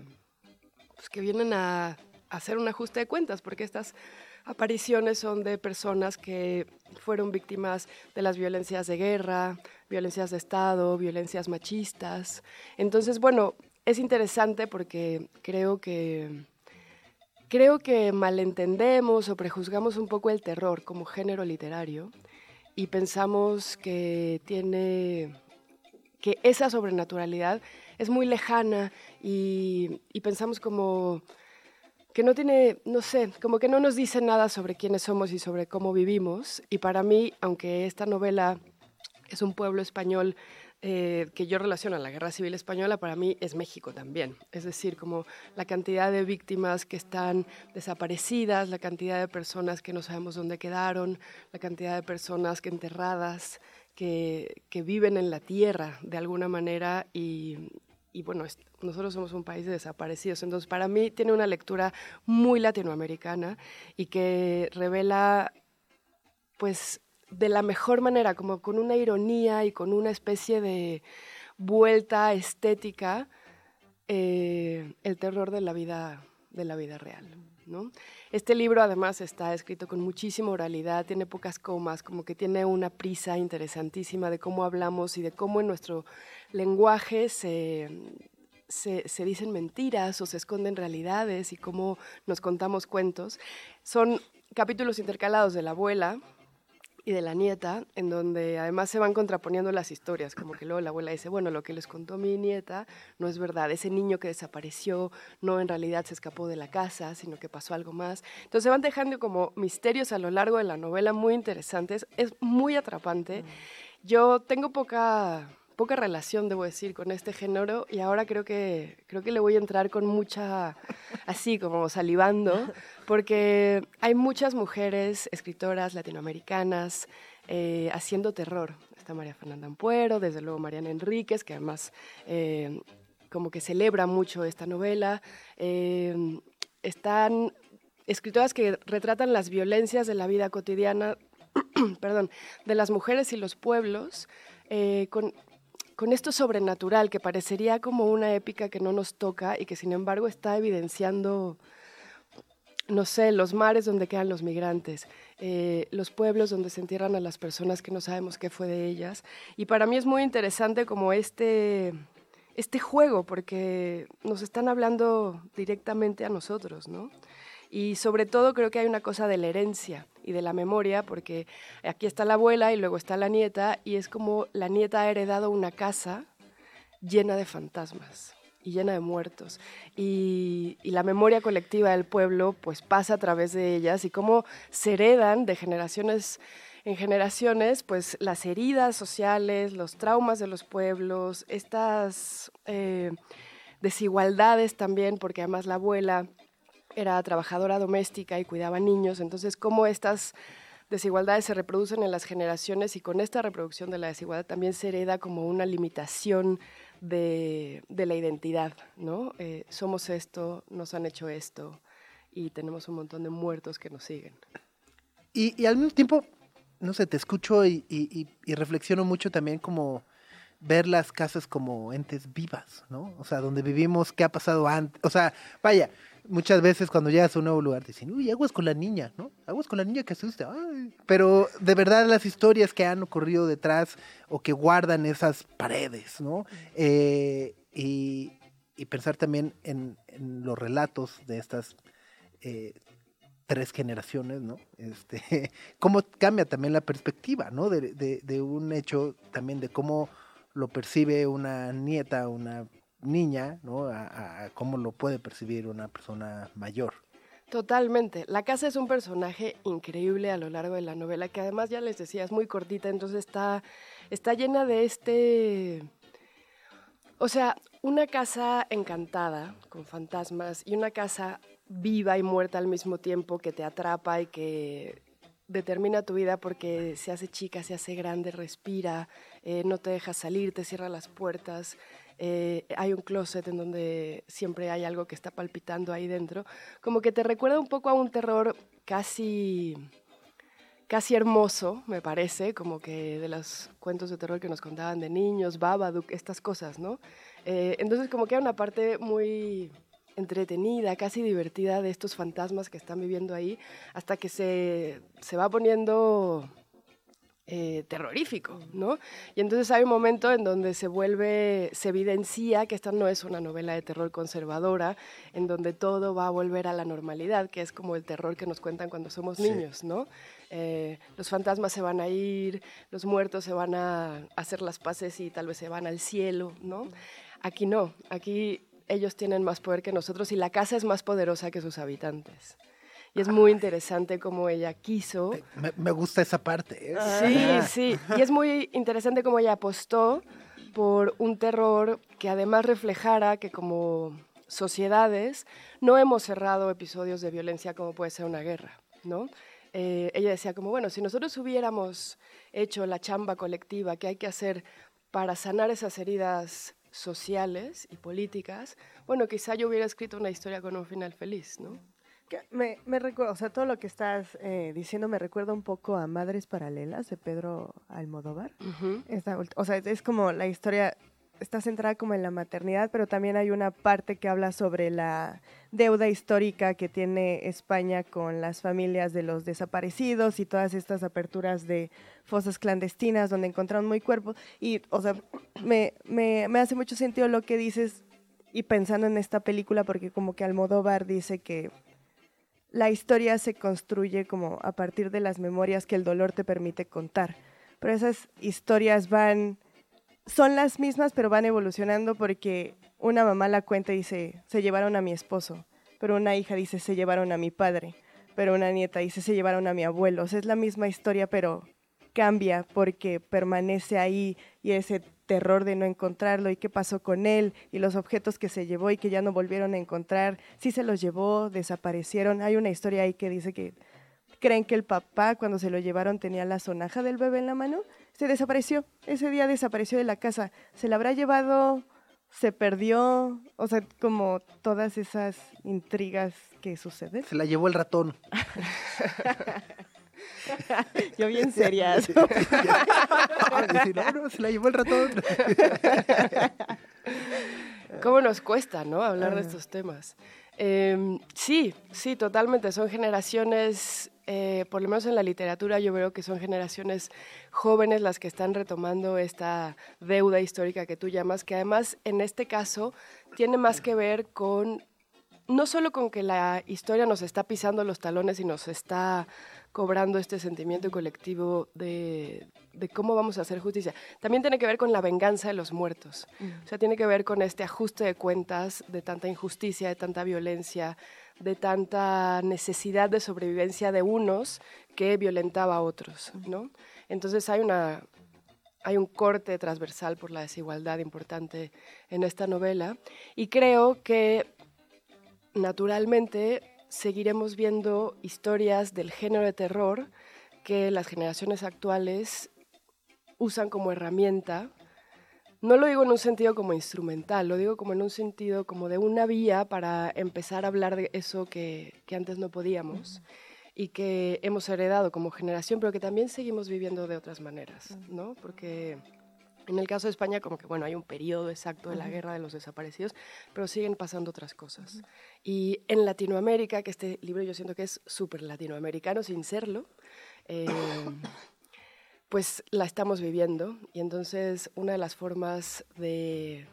E: pues, que vienen a hacer un ajuste de cuentas, porque estas apariciones son de personas que fueron víctimas de las violencias de guerra, violencias de Estado, violencias machistas. Entonces, bueno, es interesante porque creo que creo que malentendemos o prejuzgamos un poco el terror como género literario y pensamos que tiene que esa sobrenaturalidad es muy lejana y, y, pensamos como que no tiene, no sé, como que no nos dice nada sobre quiénes somos y sobre cómo vivimos. Y para mí, aunque esta novela es un pueblo español eh, que yo relaciono a la Guerra Civil Española, para mí es México también. Es decir, como la cantidad de víctimas que están desaparecidas, la cantidad de personas que no sabemos dónde quedaron, la cantidad de personas que enterradas, que, que viven en la tierra de alguna manera y, y bueno, nosotros somos un país de desaparecidos. Entonces, para mí tiene una lectura muy latinoamericana y que revela, pues, de la mejor manera, como con una ironía y con una especie de vuelta estética, eh, el terror de la vida, de la vida real. ¿no? Este libro además está escrito con muchísima oralidad, tiene pocas comas, como que tiene una prisa interesantísima de cómo hablamos y de cómo en nuestro lenguaje se, se, se, dicen mentiras o se esconden realidades y cómo nos contamos cuentos. Son capítulos intercalados de la abuela, y de la nieta, en donde además se van contraponiendo las historias, como que luego la abuela dice, bueno, lo que les contó mi nieta no es verdad, ese niño que desapareció no en realidad se escapó de la casa, sino que pasó algo más. Entonces se van dejando como misterios a lo largo de la novela muy interesantes, es muy atrapante. Yo tengo poca poca relación, debo decir, con este género y ahora creo que, creo que le voy a entrar con mucha, así como salivando, porque hay muchas mujeres escritoras latinoamericanas eh, haciendo terror. Está María Fernanda Ampuero, desde luego Mariana Enríquez, que además eh, como que celebra mucho esta novela. Eh, están escritoras que retratan las violencias de la vida cotidiana, perdón, de las mujeres y los pueblos, con, con esto sobrenatural que parecería como una épica que no nos toca y que sin embargo está evidenciando, no sé, los mares donde quedan los migrantes, eh, los pueblos donde se entierran a las personas que no sabemos qué fue de ellas. Y para mí es muy interesante como este, este juego, porque nos están hablando directamente a nosotros, ¿no? Y sobre todo creo que hay una cosa de la herencia y de la memoria, porque aquí está la abuela y luego está la nieta, y es como la nieta ha heredado una casa llena de fantasmas y llena de muertos. Y, la memoria colectiva del pueblo pues pasa a través de ellas y cómo se heredan de generaciones en generaciones pues las heridas sociales, los traumas de los pueblos, estas eh, desigualdades también, porque además la abuela era trabajadora doméstica y cuidaba niños, entonces cómo estas desigualdades se reproducen en las generaciones y con esta reproducción de la desigualdad también se hereda como una limitación de, la identidad, ¿no? Eh, somos esto, nos han hecho esto y tenemos un montón de muertos que nos siguen.
A: Y, al mismo tiempo, no sé, te escucho y, y reflexiono mucho también como ver las casas como entes vivas, ¿no? O sea, donde vivimos, qué ha pasado antes. O sea, vaya, muchas veces cuando llegas a un nuevo lugar te dicen, uy, aguas con la niña, ¿no? Aguas con la niña que asusta. Pero de verdad las historias que han ocurrido detrás o que guardan esas paredes, ¿no? Eh, y, pensar también en, los relatos de estas eh, tres generaciones, ¿no? Este, cómo cambia también la perspectiva, ¿no? De, de un hecho también de cómo lo percibe una nieta, una niña, ¿no? A, cómo lo puede percibir una persona mayor.
E: Totalmente. La casa es un personaje increíble a lo largo de la novela, que además ya les decía, es muy cortita, entonces está, está llena de este... O sea, una casa encantada, con fantasmas, y una casa viva y muerta al mismo tiempo que te atrapa y que determina tu vida porque se hace chica, se hace grande, respira, eh, no te deja salir, te cierra las puertas. Eh, hay un closet en donde siempre hay algo que está palpitando ahí dentro, como que te recuerda un poco a un terror casi casi hermoso, me parece, como que de los cuentos de terror que nos contaban de niños, Babadook, estas cosas, ¿no? Eh, entonces como que hay una parte muy entretenida, casi divertida de estos fantasmas que están viviendo ahí, hasta que se, se va poniendo eh, terrorífico, ¿no? Y entonces hay un momento en donde se vuelve, se evidencia que esta no es una novela de terror conservadora, en donde todo va a volver a la normalidad, que es como el terror que nos cuentan cuando somos niños, ¿no? Eh, los fantasmas se van a ir, los muertos se van a hacer las paces y tal vez se van al cielo, ¿no? Aquí no, aquí ellos tienen más poder que nosotros y la casa es más poderosa que sus habitantes. Y es muy interesante cómo ella quiso.
A: Me, gusta esa parte. ¿eh?
E: Sí, sí. Y es muy interesante cómo ella apostó por un terror que además reflejara que como sociedades no hemos cerrado episodios de violencia como puede ser una guerra, ¿no? Eh, ella decía como, bueno, si nosotros hubiéramos hecho la chamba colectiva que hay que hacer para sanar esas heridas sociales y políticas, bueno, quizá yo hubiera escrito una historia con un final feliz, ¿no?
B: Me, me recuerda, o sea, todo lo que estás eh, diciendo me recuerda un poco a Madres Paralelas de Pedro Almodóvar. o sea, es como la historia está centrada como en la maternidad, pero también hay una parte que habla sobre la deuda histórica que tiene España con las familias de los desaparecidos y todas estas aperturas de fosas clandestinas donde encontraron muy cuerpos. Y, o sea, me, me, me hace mucho sentido lo que dices y pensando en esta película, porque como que Almodóvar dice que la historia se construye como a partir de las memorias que el dolor te permite contar. Pero esas historias van, son las mismas, pero van evolucionando porque una mamá la cuenta y dice, se llevaron a mi esposo, pero una hija dice, se llevaron a mi padre, pero una nieta dice, se llevaron a mi abuelo. O sea, es la misma historia, pero cambia porque permanece ahí y ese terror de no encontrarlo y qué pasó con él y los objetos que se llevó y que ya no volvieron a encontrar, si se los llevó, desaparecieron. Hay una historia ahí que dice que creen que el papá cuando se lo llevaron tenía la sonaja del bebé en la mano, se desapareció, ese día desapareció de la casa, se la habrá llevado, se perdió, o sea, como todas esas intrigas que suceden.
A: Se la llevó el ratón.
B: Yo bien serias.
A: no, no, se la llevó el ratón.
E: ¿Cómo nos cuesta, no? Hablar de estos temas. Em, sí, sí, totalmente. Son generaciones, eh, por lo menos en la literatura, yo veo que son generaciones jóvenes las que están retomando esta deuda histórica que tú llamas, que además en este caso tiene más que ver con, no solo con que la historia nos está pisando los talones y nos está cobrando este sentimiento colectivo de, cómo vamos a hacer justicia. También tiene que ver con la venganza de los muertos. O sea, tiene que ver con este ajuste de cuentas de tanta injusticia, de tanta violencia, de tanta necesidad de sobrevivencia de unos que violentaba a otros, ¿no? Entonces hay una hay un corte transversal por la desigualdad importante en esta novela y creo que naturalmente seguiremos viendo historias del género de terror que las generaciones actuales usan como herramienta. No lo digo en un sentido como instrumental, lo digo como en un sentido como de una vía para empezar a hablar de eso que, antes no podíamos y que hemos heredado como generación, pero que también seguimos viviendo de otras maneras, ¿no? Porque en el caso de España, como que bueno, hay un periodo exacto de la guerra de los desaparecidos, pero siguen pasando otras cosas. Y en Latinoamérica, que este libro yo siento que es súper latinoamericano sin serlo, eh, pues la estamos viviendo. Y entonces una de las formas de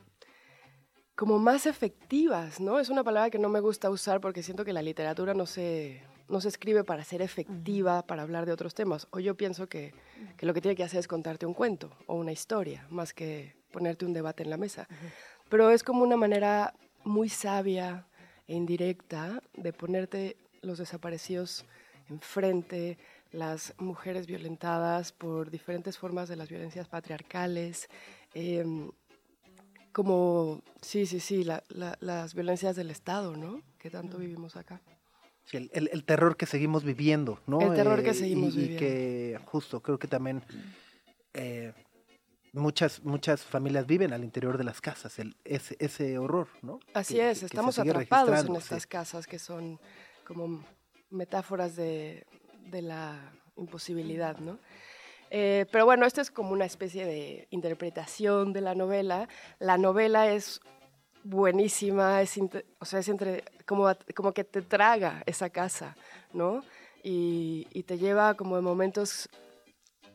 E: como más efectivas, ¿no? Es una palabra que no me gusta usar porque siento que la literatura no se no se escribe para ser efectiva, para hablar de otros temas. O yo pienso que, lo que tiene que hacer es contarte un cuento o una historia, más que ponerte un debate en la mesa. Pero es como una manera muy sabia e indirecta de ponerte los desaparecidos enfrente, las mujeres violentadas por diferentes formas de las violencias patriarcales, em, como, sí, sí, sí, las violencias del Estado, ¿no? Que tanto vivimos acá
A: el, terror que seguimos viviendo, ¿no?
E: El terror que eh, seguimos
A: viviendo. Y que justo creo que también eh, muchas, muchas familias viven al interior de las casas, el, ese, ese horror, ¿no?
E: Así es, estamos atrapados en estas casas que son como metáforas de, la imposibilidad, ¿no? Eh, pero bueno, esto es como una especie de interpretación de la novela. La novela es buenísima, es, o sea, es entre, como, como que te traga esa casa, ¿no? Y, te lleva como en momentos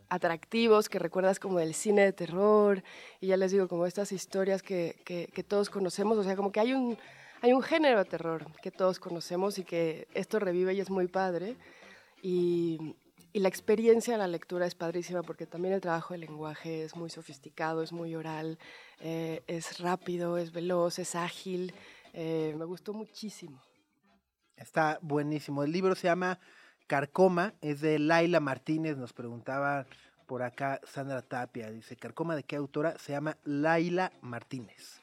E: atractivos que recuerdas como del cine de terror, y ya les digo, como estas historias que, que, todos conocemos, o sea, como que hay un, hay un género de terror que todos conocemos y que esto revive y es muy padre. Y, y la experiencia de la lectura es padrísima porque también el trabajo del lenguaje es muy sofisticado, es muy oral, eh, es rápido, es veloz, es ágil. Eh, me gustó muchísimo.
A: Está buenísimo. El libro se llama Carcoma, es de Laila Martínez, nos preguntaba por acá Sandra Tapia. Dice, ¿Carcoma de qué autora? Se llama Laila Martínez.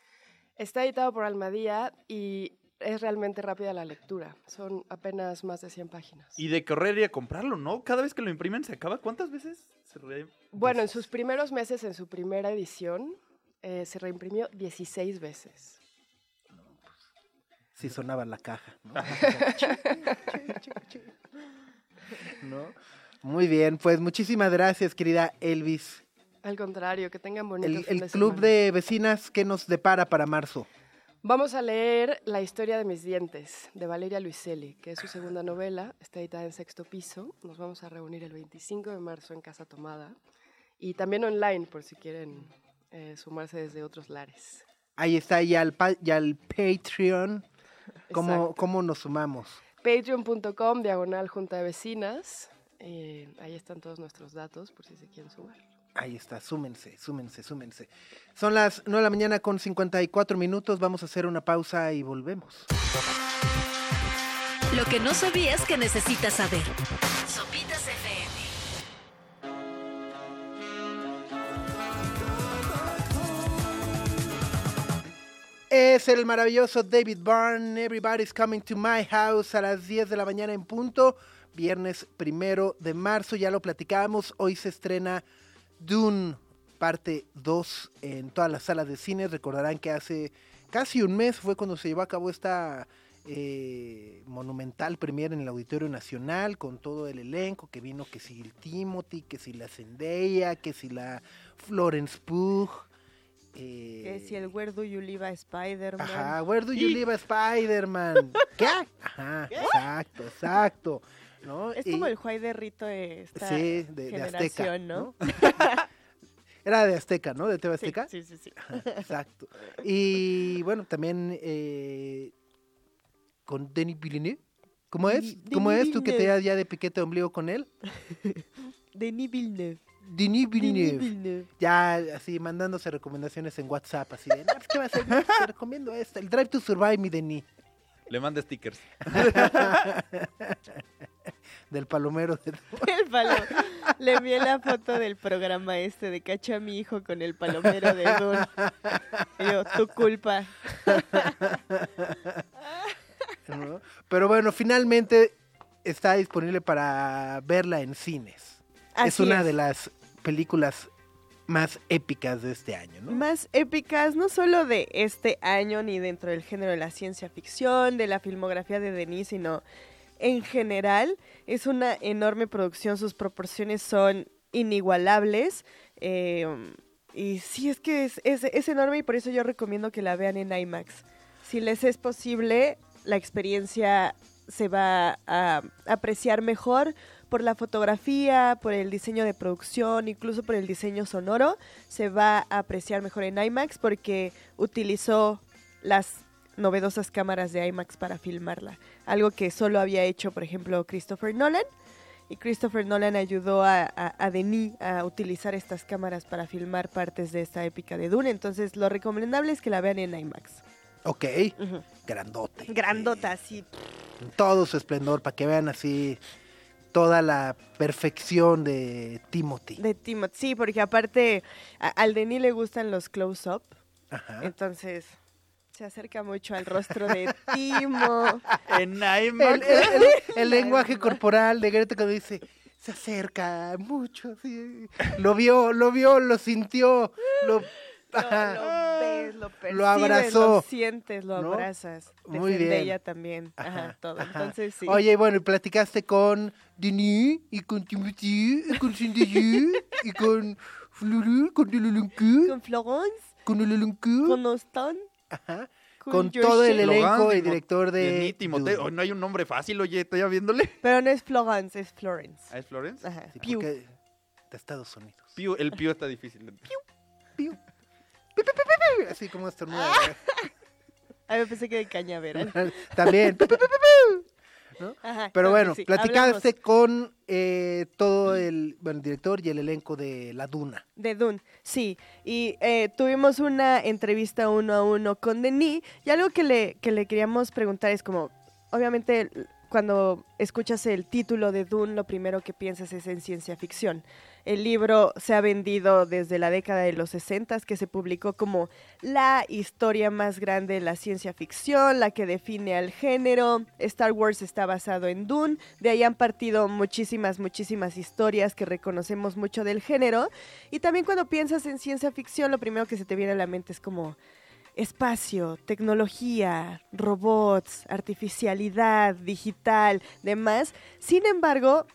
E: Está editado por Almadía y es realmente rápida la lectura. Son apenas más de 100 páginas.
C: Y de correr y a comprarlo, ¿no? Cada vez que lo imprimen se acaba. ¿Cuántas veces se
E: Bueno, en sus primeros meses, en su primera edición, eh, se reimprimió 16 veces.
A: Sí sonaba la caja, ¿no? Muy bien, pues muchísimas gracias, querida Elvis.
E: Al contrario, que tengan bonito
A: El, el club de vecinas, ¿qué nos depara para marzo?
E: Vamos a leer La historia de mis dientes, de Valeria Luiselli, que es su segunda novela, está editada en sexto piso. Nos vamos a reunir el 25 de marzo en Casa Tomada y también online por si quieren eh, sumarse desde otros lares.
A: Ahí está, y al, al Patreon, ¿cómo, ¿cómo, nos sumamos?
E: Patreon.com, diagonal junta de vecinas. Eh, ahí están todos nuestros datos por si se quieren sumar.
A: Ahí está, súmense, súmense, súmense. Son las 9 de la mañana con 54 minutos, vamos a hacer una pausa y volvemos.
D: Lo que no sabías que necesitas saber. Sopitas FM.
A: Es el maravilloso David Byrne, Everybody's Coming to My House a las 10 de la mañana en punto, viernes primero de marzo, ya lo platicábamos, hoy se estrena Dune parte 2 en todas las salas de cine, recordarán que hace casi un mes fue cuando se llevó a cabo esta eh, monumental premier en el Auditorio Nacional con todo el elenco que vino, que si el Timothy, que si la Zendaya, que si la Florence Pugh. eh,
B: Que si el Where Do You Live a Spider-Man.
A: Ajá, where do you live Spider-Man? ¿Qué? Ajá, exacto, exacto. ¿No?
B: Es
A: Y-
B: como el Juay de Rito de esta
A: sí, de, de Azteca,
B: generación, ¿no?
A: Era de Azteca, ¿no? De TV
B: Sí,
A: Azteca.
B: sí, sí, sí.
A: Exacto. Y bueno, también eh, con Denis Villeneuve. ¿Cómo es?
B: Denis
A: ¿Cómo es tú que te das ya de piquete de ombligo con él?
B: Denis Villeneuve.
A: Denis Villeneuve.
B: Villeneuve.
A: Ya así mandándose recomendaciones en WhatsApp, así de, no, pues, ¿qué va a hacer? Te recomiendo esta, el Drive to Survive, mi Denis.
C: Le manda stickers.
A: Del palomero de
B: El. Le envié la foto del programa este de cacho a mi hijo con el palomero de Dune. Y yo, tu culpa.
A: ¿no? Pero bueno, finalmente está disponible para verla en cines. es una de las películas más épicas de este año, ¿no?
B: Más épicas, no solo de este año ni dentro del género de la ciencia ficción, de la filmografía de Denis, sino en general. Es una enorme producción, sus proporciones son inigualables. eh, y sí, es que es, es- es enorme y por eso yo recomiendo que la vean en IMAX. Si les es posible, la experiencia se va a apreciar mejor por la fotografía, por el diseño de producción, incluso por el diseño sonoro. Se va a apreciar mejor en IMAX porque utilizó las novedosas cámaras de IMAX para filmarla. Algo que solo había hecho, por ejemplo, Christopher Nolan. Y Christopher Nolan ayudó a, a, a Denis a utilizar estas cámaras para filmar partes de esta épica de Dune. Entonces, lo recomendable es que la vean en IMAX.
A: Ok,
B: Ujú.
A: grandote.
B: Grandota, así.
A: En todo su esplendor, para que vean así toda la perfección de Timothy.
B: De Timothy. Sí, porque aparte a- al Denis le gustan los close-up.
A: Ajá.
B: Entonces se acerca mucho al rostro de Timo.
C: En
A: El, el- el- el lenguaje corporal de Greta cuando dice, se acerca mucho, sí. Lo vio, lo vio, lo sintió, lo...
B: Lo, lo ves, lo percibes,
A: abrazó,
B: lo sientes, lo
A: ¿no?
B: abrazas.
A: Muy bien.
B: Zendaya también. Ajá,
A: Ajá,
B: todo.
A: ajá.
B: Entonces sí.
A: Oye, bueno, y platicaste con Denis y con Timothy y con Zendaya y con Fluru, con Lulunku,
B: con Florence,
A: con Lulunku,
B: con Austin,
A: ajá,
B: con,
A: con todo el elenco
C: Logan,
A: y director de
C: Timoteo. Oh, no hay un nombre fácil, oye, estoy ya viéndole.
B: Pero no es Florence, es Florence.
C: ¿Ah, es Florence?
B: Ajá.
A: Sí,
B: Pew.
A: de Estados Unidos.
C: Piu- el Pío está difícil.
A: Piu. Pi, pi, Así como estornuda.
B: A ver, pensé que de cañaveral.
A: También.
B: Ajá,
A: Pero bueno,
B: sí,
A: platicaste
B: hablamos
A: con eh, todo el, bueno, el director y el elenco de La Duna.
B: De Dune, sí. Y eh, tuvimos una entrevista uno a uno con Denis. Y algo que le, que le queríamos preguntar es como, obviamente, cuando escuchas el título de Dune, lo primero que piensas es en ciencia ficción. El libro se ha vendido desde la década de los 60, que se publicó como la historia más grande de la ciencia ficción, la que define al género. Star Wars está basado en Dune. De ahí han partido muchísimas, muchísimas historias que reconocemos mucho del género. Y también cuando piensas en ciencia ficción, lo primero que se te viene a la mente es como espacio, tecnología, robots, artificialidad, digital, demás. Sin embargo,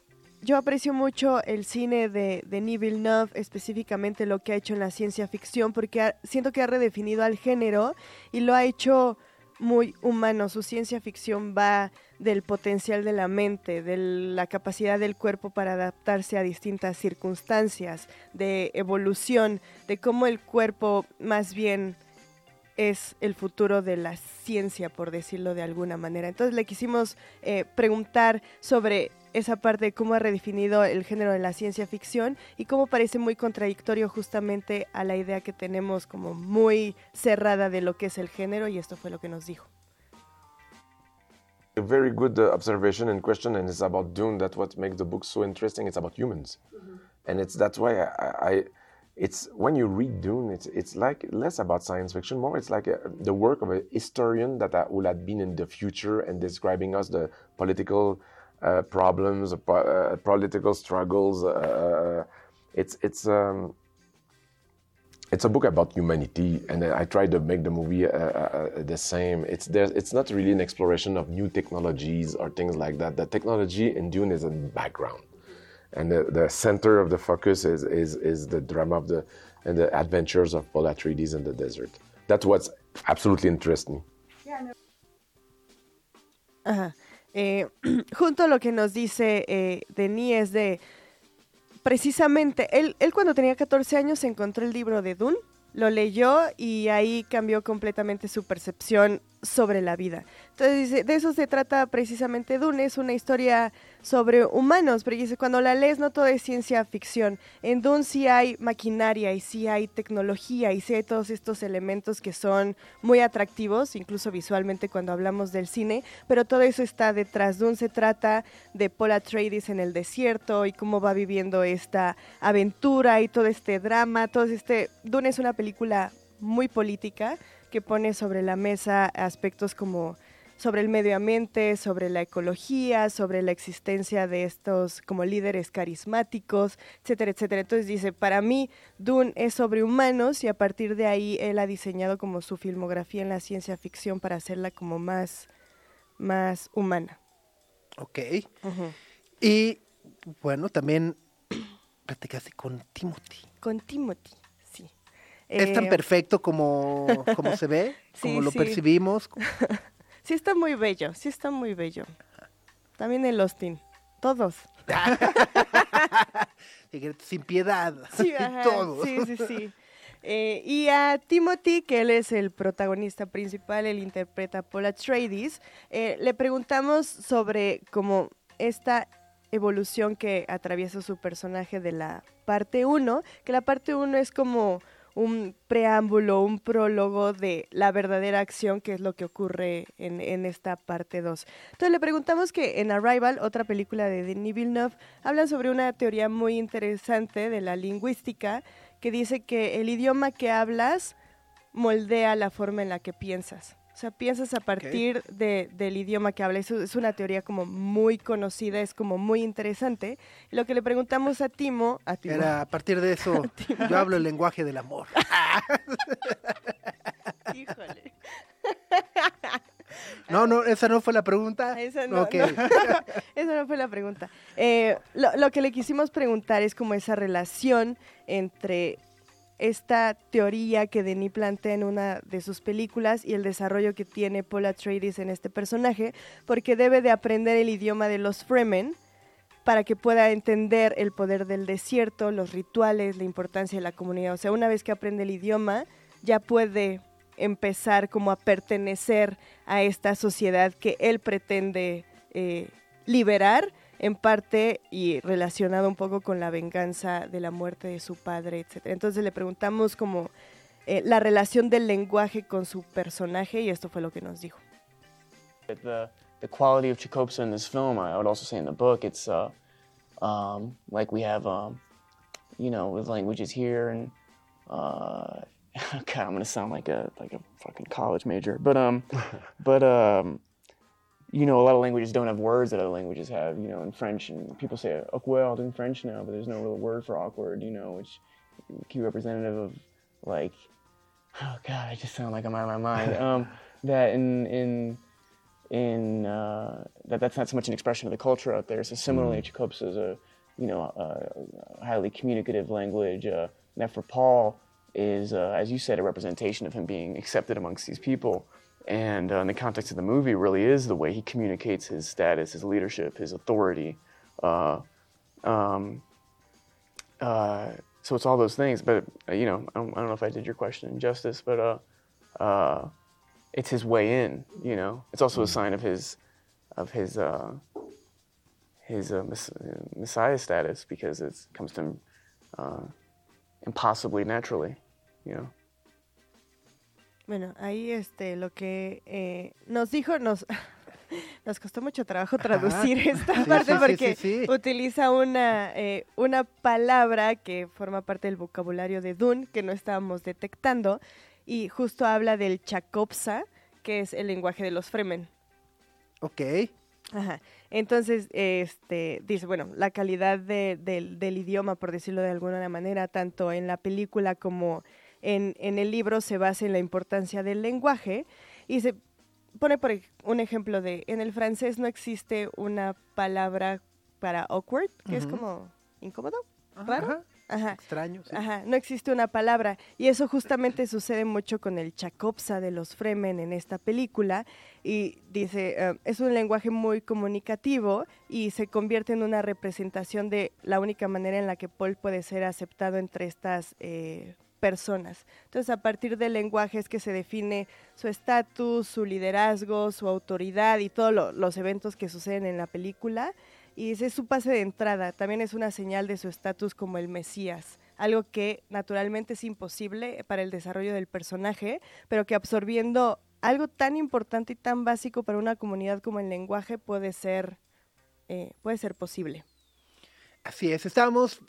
B: yo aprecio mucho el cine de Denis Villeneuve, específicamente lo que ha hecho en la ciencia ficción, porque ha- siento que ha redefinido al género y lo ha hecho muy humano. Su ciencia ficción va del potencial de la mente, de la capacidad del cuerpo para adaptarse a distintas circunstancias, de evolución, de cómo el cuerpo más bien es el futuro de la ciencia, por decirlo de alguna manera. Entonces le quisimos eh, preguntar sobre esa parte de cómo ha redefinido el género de la ciencia ficción y cómo parece muy contradictorio justamente a la idea que tenemos como muy cerrada de lo que es el género y esto fue lo que nos dijo.
F: A very good uh, observation and question, and it's about Dune. That's what makes the book so interesting. It's about humans, and it's that's why I, I it's when you read Dune, it's it's like less about science fiction, more it's like a, the work of a historian that uh, would have been in the future and describing us the political uh, problems, uh, uh, political struggles. Uh, it's it's um, it's a book about humanity, and I tried to make the movie uh, uh, the same. It's there. It's not really an exploration of new technologies or things like that. The technology in Dune is in the background, and the, the center of the focus is, is is the drama of the and the adventures of Paul Atreides in the desert. That's what's absolutely interesting.
B: Ajá. Eh, junto a lo que nos dice eh, Denis es de, precisamente, él, él cuando tenía 14 años encontró el libro de Dune, lo leyó y ahí cambió completamente su percepción sobre la vida. Entonces dice, de eso se trata precisamente Dune, es una historia sobre humanos, pero dice, cuando la lees no todo es ciencia ficción. En Dune sí hay maquinaria y sí hay tecnología y sí hay todos estos elementos que son muy atractivos, incluso visualmente cuando hablamos del cine, pero todo eso está detrás. Dune se trata de Paul Atreides en el desierto y cómo va viviendo esta aventura y todo este drama, todo este... Dune es una película muy política que pone sobre la mesa aspectos como sobre el medio ambiente, sobre la ecología, sobre la existencia de estos como líderes carismáticos, etcétera, etcétera. Entonces dice, para mí Dune es sobre humanos y a partir de ahí él ha diseñado como su filmografía en la ciencia ficción para hacerla como más, más humana.
A: Ok. Y bueno, también platicaste con Timothy.
B: Con Timothy.
A: ¿Es tan
B: Eh,
A: perfecto como, como se ve?
B: Sí,
A: como lo
B: sí.
A: percibimos.
B: Sí está muy bello, sí está muy bello. También el Austin, todos.
A: Sin piedad.
B: Sí, ajá,
A: Todos.
B: sí, sí, sí. Eh, y a Timothy, que él es el protagonista principal, él interpreta a Paul Atreides, eh, le preguntamos sobre como esta evolución que atraviesa su personaje de la parte 1, que la parte 1 es como un preámbulo, un prólogo de la verdadera acción, que es lo que ocurre en, en esta parte 2. Entonces le preguntamos que en Arrival, otra película de Denis Villeneuve, hablan sobre una teoría muy interesante de la lingüística que dice que el idioma que hablas moldea la forma en la que piensas. O sea, piensas a partir de- del idioma que hablas. Eso es una teoría como muy conocida, es como muy interesante. Lo que le preguntamos a Timo, a Timo,
A: Era a partir de eso, yo hablo el lenguaje del amor.
B: híjole,
A: No, no, esa no fue la pregunta.
B: Esa no,
A: Ok.
B: no. Esa no fue la pregunta. Eh, lo, lo que le quisimos preguntar es como esa relación entre esta teoría que Denis plantea en una de sus películas y el desarrollo que tiene Paul Atreides en este personaje, porque debe de aprender el idioma de los Fremen para que pueda entender el poder del desierto, los rituales, la importancia de la comunidad. O sea, una vez que aprende el idioma, ya puede empezar como a pertenecer a esta sociedad que él pretende eh, liberar en parte y relacionado un poco con la venganza de la muerte de su padre, etc. Entonces le preguntamos como eh, la relación del lenguaje con su personaje y esto fue lo que nos dijo.
G: the the quality of Chakopsa in this film. I would also say in the book, it's uh, um, like we have, um, you know, with languages here, and uh, God, I'm gonna sound like a like a fucking college major, but um, but um, you know, a lot of languages don't have words that other languages have. You know, in French, and people say awkward in French now, but there's no real word for awkward. You know, which key representative of like, oh God, I just sound like I'm out of my mind. Um, that in in in uh, that that's not so much an expression of the culture out there. So similarly, Chekopsa is a you know a, a highly communicative language. Uh, and that for Paul is, uh, as you said, a representation of him being accepted amongst these people. And uh, in the context of the movie, really is the way he communicates his status, his leadership, his authority. Uh, um, uh, so it's all those things. But uh, you know, I don't, I don't know if I did your question justice, but uh, uh, it's his way in. You know, it's also a sign of his of his uh, his uh, mess- messiah status because it comes to him uh, impossibly naturally. You know.
B: Bueno, ahí este, lo que eh, nos dijo, nos, Nos costó mucho trabajo traducir esta
A: Sí,
B: parte
A: sí,
B: porque
A: sí,
B: utiliza una, eh, una palabra que forma parte del vocabulario de Dune que no estábamos detectando y justo habla del Chakopsa, que es el lenguaje de los Fremen.
A: Ok.
B: Ajá. Entonces, este, dice, bueno, la calidad de- del, del idioma, por decirlo de alguna manera, tanto en la película como en, en el libro, se basa en la importancia del lenguaje y se pone por un ejemplo de, en el francés no existe una palabra para awkward, que es como incómodo,
A: Ajá,
B: raro.
A: ajá.
B: Ajá.
A: Extraño. sí.
B: Ajá, no existe una palabra. Y eso justamente sucede mucho con el Chakopsa de los Fremen en esta película. Y dice, eh, es un lenguaje muy comunicativo y se convierte en una representación de la única manera en la que Paul puede ser aceptado entre estas eh, personas. Entonces, a partir del lenguaje es que se define su estatus, su liderazgo, su autoridad y todos los eventos que suceden en la película. Y ese es su pase de entrada. También es una señal de su estatus como el Mesías. Algo que naturalmente es imposible para el desarrollo del personaje, pero que absorbiendo algo tan importante y tan básico para una comunidad como el lenguaje puede ser, eh, puede ser posible.
A: Así es, estábamos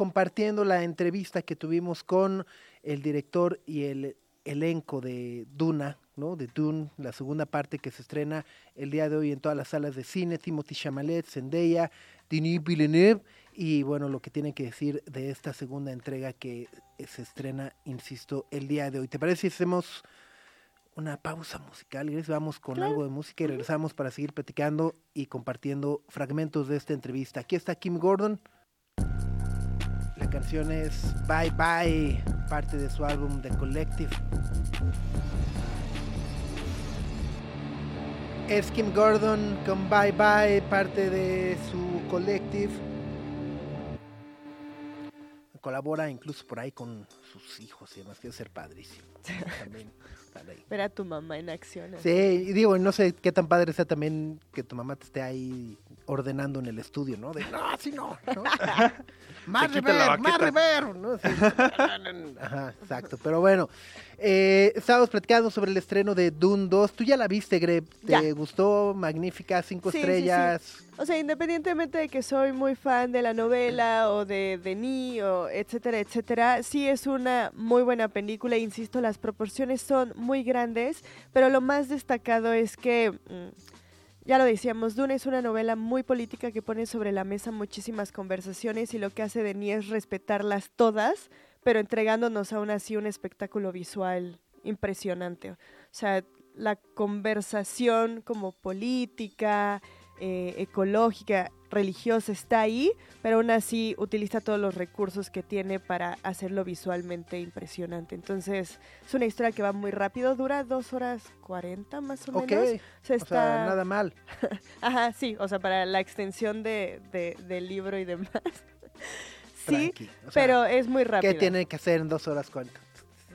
A: compartiendo la entrevista que tuvimos con el director y el elenco de Duna, ¿no? De Dune, la segunda parte que se estrena el día de hoy en todas las salas de cine, Timothy Chalamet, Zendaya, Denis Villeneuve y bueno, lo que tienen que decir de esta segunda entrega que eh, se estrena, insisto, el día de hoy. ¿Te parece si hacemos una pausa musical? Iris? Vamos con algo de música y regresamos para seguir platicando y compartiendo fragmentos de esta entrevista. Aquí está Kim Gordon. La canción es Bye Bye, parte de su álbum The Collective. Es Kim Gordon con Bye Bye, parte de su Collective. Colabora incluso por ahí con sus hijos y demás, que debe ser padrísimo. También.
B: Ver a tu mamá en acción.
A: Sí, y digo, no sé qué tan padre sea también que tu mamá te esté ahí ordenando en el estudio, ¿no? De, no, así no, ¿no? más reverb, más reverb, ¿no? Sí. Ajá, exacto. Pero bueno, eh, estábamos platicando sobre el estreno de Dune 2. Tú ya la viste, Greg. ¿Te
B: Ya.
A: gustó? Magnífica, cinco
B: Sí, sí, sí.
A: estrellas.
B: O sea, independientemente de que soy muy fan de la novela o de Denis o etcétera, etcétera, sí es una muy buena película. Insisto, las proporciones son muy grandes, pero lo más destacado es que, mm, ya lo decíamos, Dune es una novela muy política que pone sobre la mesa muchísimas conversaciones y lo que hace Denis es respetarlas todas, pero entregándonos aún así un espectáculo visual impresionante. O sea, la conversación como política, eh, ecológica, religiosa está ahí, pero aún así utiliza todos los recursos que tiene para hacerlo visualmente impresionante. Entonces, es una historia que va muy rápido, dura dos horas cuarenta más o menos. O sea,
A: o sea,
B: está...
A: nada mal.
B: Ajá, sí, o sea, para la extensión de, de- del libro y demás. sí,
A: Tranqui. O sea,
B: pero es muy rápido.
A: ¿Qué tiene que hacer en dos horas cuánto?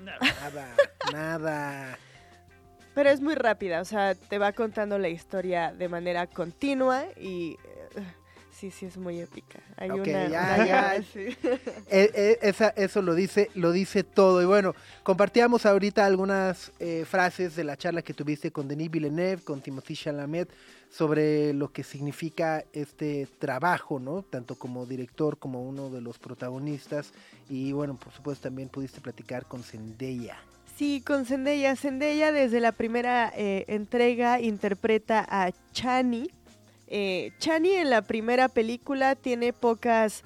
A: Nada, nada.
B: Pero es muy rápida, o sea, te va contando la historia de manera continua y eh, sí, sí es muy épica. Hay
A: Ok,
B: una,
A: ya,
B: una
A: ya.
B: sí.
A: Eh, eh, esa- eso lo dice, lo dice todo. Y bueno, compartíamos ahorita algunas eh, frases de la charla que tuviste con Denis Villeneuve, con Timothy Chalamet, sobre lo que significa este trabajo, ¿no? Tanto como director como uno de los protagonistas. Y bueno, por supuesto también pudiste platicar con Zendaya.
B: Sí, con Zendaya. Zendaya desde la primera eh, entrega interpreta a Chani. Eh, Chani en la primera película tiene pocas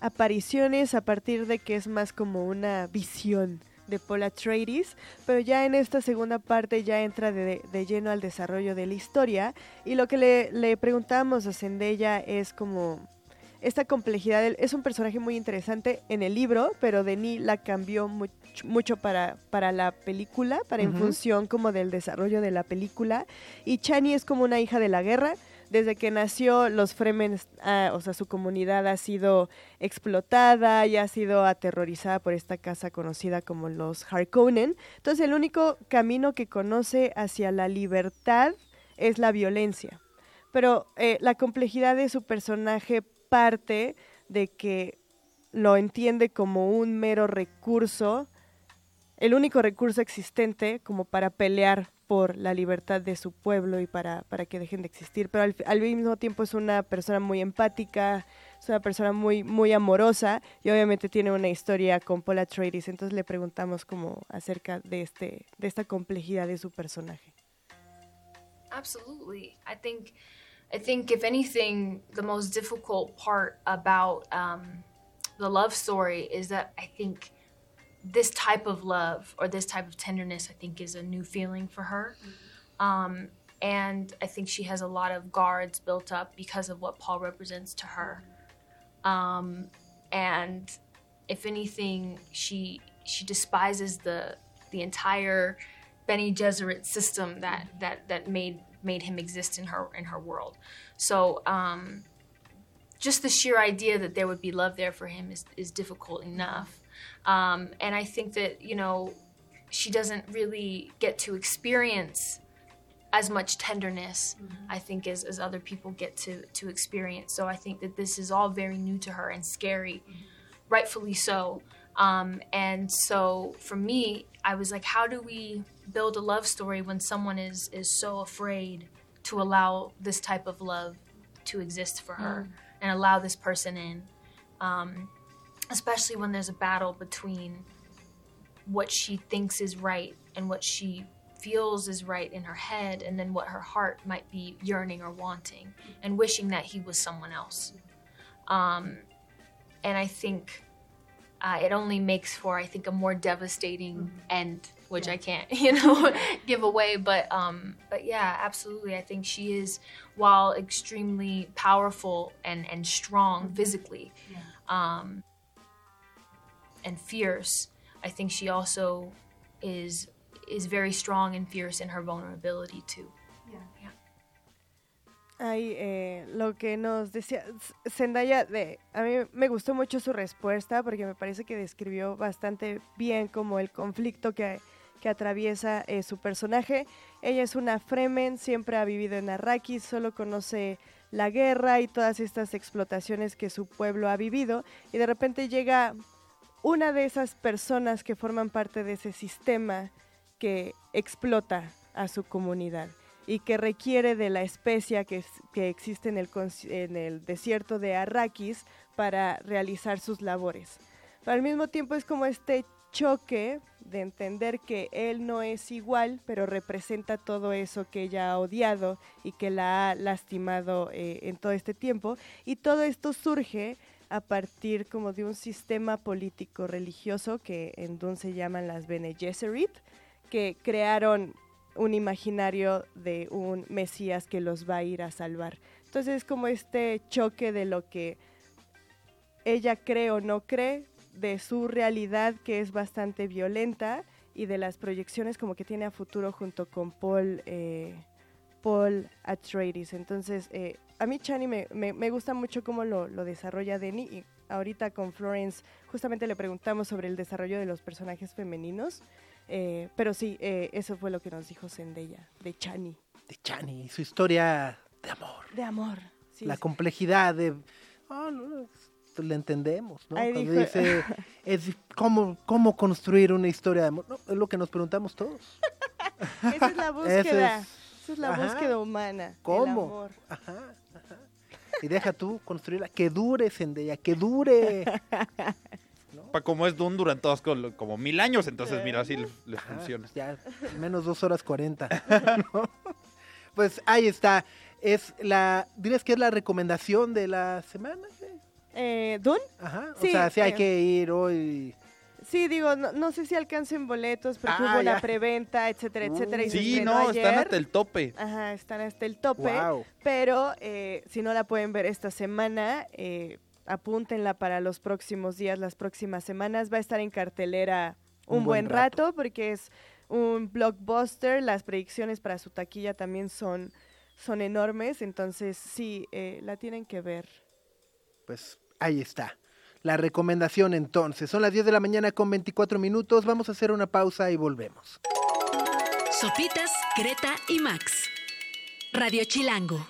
B: apariciones a partir de que es más como una visión de Paul Atreides, pero ya en esta segunda parte ya entra de, de lleno al desarrollo de la historia y lo que le, le preguntamos a Zendaya es como esta complejidad, es un personaje muy interesante en el libro, pero Denis la cambió much- mucho para, para la película, para en función como del desarrollo de la película. Y Chani es como una hija de la guerra. Desde que nació, los Fremen, ah, o sea, su comunidad ha sido explotada y ha sido aterrorizada por esta casa conocida como los Harkonnen. Entonces, el único camino que conoce hacia la libertad es la violencia. Pero eh, la complejidad de su personaje parte de que lo entiende como un mero recurso el único recurso existente como para pelear por la libertad de su pueblo y para, para que dejen de existir, pero al, mismo tiempo es una persona muy empática, es una persona muy, muy amorosa y obviamente tiene una historia con Paul Atreides, entonces le preguntamos como acerca de, este, de esta complejidad de su personaje.
H: Absolutely. I think if anything, the most difficult part about um, the love story is that I think this type of love or this type of tenderness, I think, is a new feeling for her. Um, and I think she has a lot of guards built up because of what Paul represents to her. Um, and if anything, she she despises the the entire Benny Gesserit system that that that made made him exist in her in her world. So um, just the sheer idea that there would be love there for him is is difficult enough. Um, and I think that you know she doesn't really get to experience as much tenderness I think as, as other people get to to experience. So I think that this is all very new to her and scary, rightfully so. Um, and so for me, I was like, how do we build a love story when someone is is so afraid to allow this type of love to exist for her and allow this person in, um, especially when there's a battle between what she thinks is right and what she feels is right in her head and then what her heart might be yearning or wanting and wishing that he was someone else. Um, and i think uh, it only makes for i think a more devastating end which i can't you know give away but um, but yeah absolutely. I think she is while extremely powerful and and strong physically um, and fierce i think she also is is very strong and fierce in her vulnerability too.
B: Ahí, eh, lo que nos decía Zendaya, de, a mí me gustó mucho su respuesta porque me parece que describió bastante bien como el conflicto que, que atraviesa eh, su personaje. Ella es una Fremen, siempre ha vivido en Arrakis, solo conoce la guerra y todas estas explotaciones que su pueblo ha vivido y de repente llega una de esas personas que forman parte de ese sistema que explota a su comunidad y que requiere de la especia que, que existe en el, en el desierto de Arrakis para realizar sus labores. Pero al mismo tiempo es como este choque de entender que él no es igual, pero representa todo eso que ella ha odiado y que la ha lastimado eh, en todo este tiempo. Y todo esto surge a partir como de un sistema político religioso que en Dune se llaman las Bene Gesserit, que crearon un imaginario de un Mesías que los va a ir a salvar. Entonces es como este choque de lo que ella cree o no cree, de su realidad que es bastante violenta y de las proyecciones como que tiene a futuro junto con Paul, eh, Paul Atreides. Entonces, eh, a mí Chani me, me- me gusta mucho cómo lo, lo desarrolla Denny y ahorita con Florence justamente le preguntamos sobre el desarrollo de los personajes femeninos, eh, pero sí, eh, eso fue lo que nos dijo Zendaya, de Chani,
A: De Chani, su historia de amor.
B: de amor. Sí,
A: la
B: sí.
A: complejidad de... oh, no, esto le entendemos, ¿no? Cuando
B: dijo-
A: dice, es cómo, cómo construir una historia de amor. No, es lo que nos preguntamos todos.
B: Esa es la búsqueda,
A: es-
B: esa es la
A: ajá.
B: búsqueda humana. el
A: ¿Cómo?
B: amor.
A: Ajá, ajá. Y deja tú construirla. Que dure, Zendaya, que dure.
C: Pa- Como es Dune durante todos como, como mil años, entonces mira, así le, le
A: Ajá,
C: funciona.
A: Ya, menos dos horas cuarenta. ¿no? Pues ahí está. Es la, ¿Dirías que es la recomendación de la semana?
B: Eh, ¿Dune?
A: Ajá.
B: Sí,
A: o sea, sí hay
B: eh.
A: que ir hoy.
B: Sí, digo, no, no sé si alcancen boletos porque
A: Ah,
B: hubo la preventa, etcétera, etcétera. y
C: Sí, no, están hasta el tope.
B: Ajá, están hasta el tope.
A: Wow.
B: Pero eh, si no la pueden ver esta semana, eh, apúntenla para los próximos días, las próximas semanas. Va a estar en cartelera un,
A: Un
B: buen
A: buen
B: rato.
A: rato.
B: porque es un blockbuster. Las predicciones para su taquilla también son, son enormes. Entonces, sí, eh, la tienen que ver.
A: Pues ahí está. La recomendación entonces. Son las 10 de la mañana con 24 minutos. Vamos a hacer una pausa y volvemos.
D: Sopitas, Greta y Max. Radio Chilango.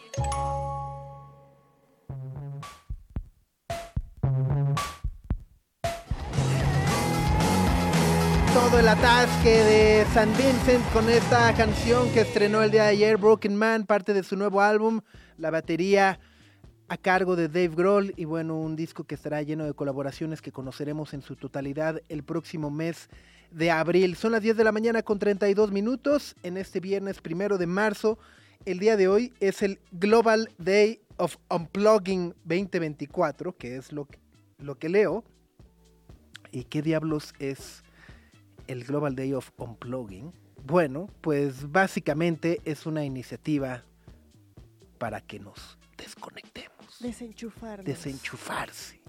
A: Todo el atasque de San Vincent con esta canción que estrenó el día de ayer, Broken Man, parte de su nuevo álbum, la batería a cargo de Dave Grohl y bueno, un disco que estará lleno de colaboraciones que conoceremos en su totalidad el próximo mes de abril. Son las 10 de la mañana con 32 minutos en este viernes primero de marzo. El día de hoy es el Global Day of Unplugging 2024, que es lo, lo que leo. ¿Y qué diablos es el Global Day of Unplugging? Bueno, pues básicamente es una iniciativa para que nos desconectemos.
B: Desenchufar.
A: Desenchufarse.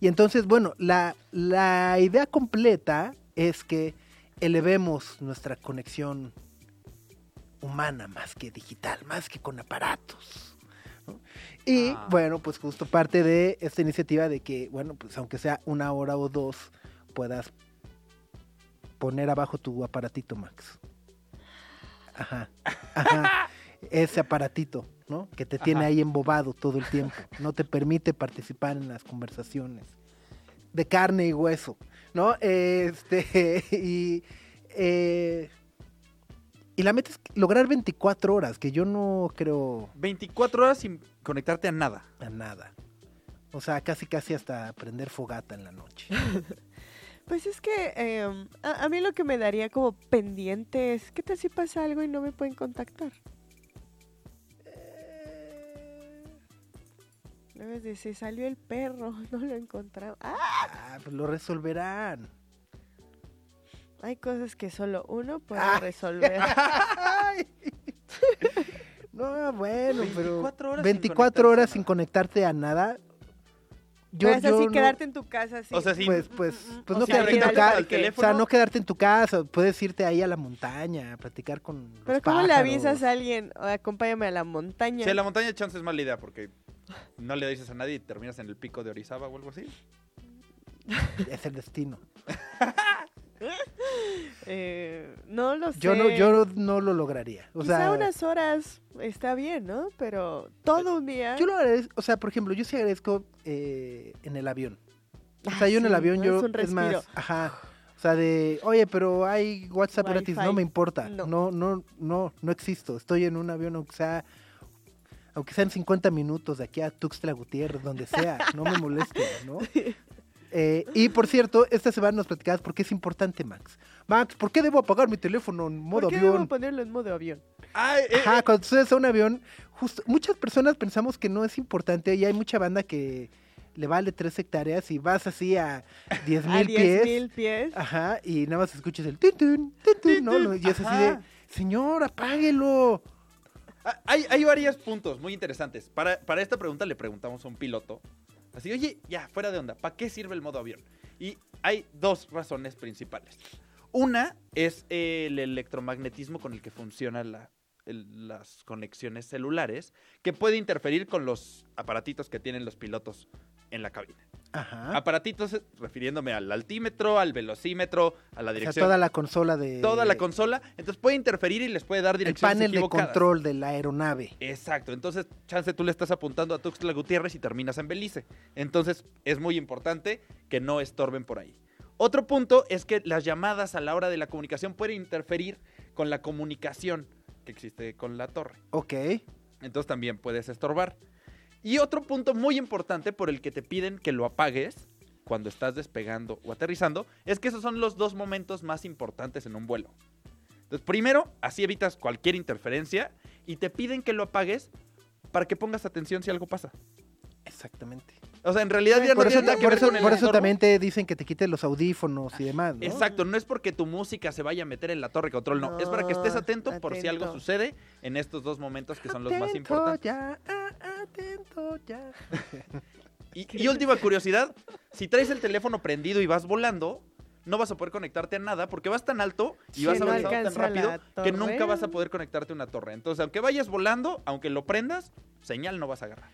A: Y entonces, bueno, la, la idea completa es que elevemos nuestra conexión humana más que digital, más que con aparatos. ¿no? Y
C: Ah.
A: bueno, pues justo parte de esta iniciativa de que, bueno, pues aunque sea una hora o dos, puedas poner abajo tu aparatito, Max. Ajá. Ajá. Ese aparatito, ¿no? Que te tiene
C: Ajá.
A: ahí embobado todo el tiempo. No te permite participar en las conversaciones. De carne y hueso, ¿no? Este, y. eh, y la meta es lograr 24 horas, que yo no creo
C: 24 horas sin conectarte a nada.
A: a nada. O sea, casi casi hasta prender fogata en la noche.
B: Pues es que em, a, a mí lo que me daría como pendiente es, ¿qué tal si pasa algo y no me pueden contactar? Luego es de, se salió el perro, no lo encontramos. ¡Ah!
A: Ah, pues lo resolverán.
B: Hay cosas que solo uno puede resolver.
A: Ay. No, bueno, pero
C: 24 horas sin
A: 24 horas sin conectarte a nada. Yo,
B: Puedes
A: yo
B: así
A: no-
B: quedarte en tu casa así.
C: O sea, sí.
A: pues, pues, pues
B: o
A: no
B: sea,
A: quedarte en tu casa. O sea, no quedarte en tu casa. Puedes irte ahí a la montaña a platicar con. los
B: Pero ¿cómo le avisas a alguien? O, Acompáñame a la montaña.
C: Si a la montaña chance es mala idea porque no le dices a nadie y terminas en el pico de Orizaba o algo así.
A: Es el destino.
B: Eh, no lo sé.
A: Yo no, yo no lo lograría. O
B: Quizá
A: sea,
B: unas horas está bien, ¿no? Pero todo un día.
A: yo lo agradezco. O sea, por ejemplo, yo sí agradezco eh, en el avión. O
B: Ah,
A: sea, yo en el avión,
B: ¿no?
A: yo
B: Es un
A: es más, ajá. O sea, de, oye, pero hay WhatsApp gratis, no me importa.
B: No.
A: No, no, no, no, existo. Estoy en un avión, aunque sea, aunque sean 50 minutos de aquí a Tuxtla Gutiérrez, donde sea, no me moleste, ¿no? Eh, y por cierto, esta semana nos platicabas por qué es importante, Max. Max, ¿por qué debo apagar mi teléfono en modo
B: ¿Por qué
A: avión?
B: debo ponerlo en modo avión?
C: Ay, eh,
A: Ajá,
C: eh,
A: cuando tú subes a un avión, justo, muchas personas pensamos que no es importante y hay mucha banda que le vale tres hectáreas y vas así a 10
B: A
A: mil
B: 10
A: pies.
B: mil pies.
A: Ajá, y nada más escuchas el tin, tin, tin, tin, ¿no? Y es así de, señor, apáguelo.
C: Ah, Hay, varios puntos muy interesantes. Para, para esta pregunta le preguntamos a un piloto. Así, oye, ya, fuera de onda, ¿para qué sirve el modo avión? Y hay dos razones principales. Una es el electromagnetismo con el que funcionan las conexiones celulares, que puede interferir con los aparatitos que tienen los pilotos en la cabina.
A: Ajá.
C: Aparatitos, eh, refiriéndome al altímetro, al velocímetro, a la
A: O sea,
C: dirección,
A: toda la consola de...
C: toda la consola. Entonces puede interferir y les puede dar
A: El
C: direcciones
A: panel de control de la aeronave.
C: Exacto, entonces chance tú le estás apuntando a Tuxtla Gutiérrez y terminas en Belice. Entonces es muy importante que no estorben por ahí. Otro punto es que las llamadas a la hora de la comunicación pueden interferir con la comunicación que existe con la torre.
A: Ok.
C: Entonces también puedes estorbar. Y otro punto muy importante por el que te piden que lo apagues cuando estás despegando o aterrizando es que esos son los dos momentos más importantes en un vuelo. Entonces, primero, así evitas cualquier interferencia y te piden que lo apagues para que pongas atención si algo pasa.
A: Exactamente.
C: O sea, en realidad ya
A: Por
C: no
A: eso,
C: tiene nada que
A: por
C: ver
A: eso,
C: con el
A: por eso
C: estorbo.
A: también te dicen que te quites los audífonos y demás, ¿no?
C: Exacto, no es porque tu música se vaya a meter en la torre de control, no. es para que estés atento, por si algo sucede en estos dos momentos que son los más
A: Atento
C: importantes.
A: ya, ah, atento ya.
C: Y, y última curiosidad, si traes el teléfono prendido y vas volando, no vas a poder conectarte a nada porque vas tan alto y
B: Sí,
C: vas
B: no
C: avanzando tan rápido que nunca vas a poder conectarte a una torre. Entonces, aunque vayas volando, aunque lo prendas, señal no vas a agarrar.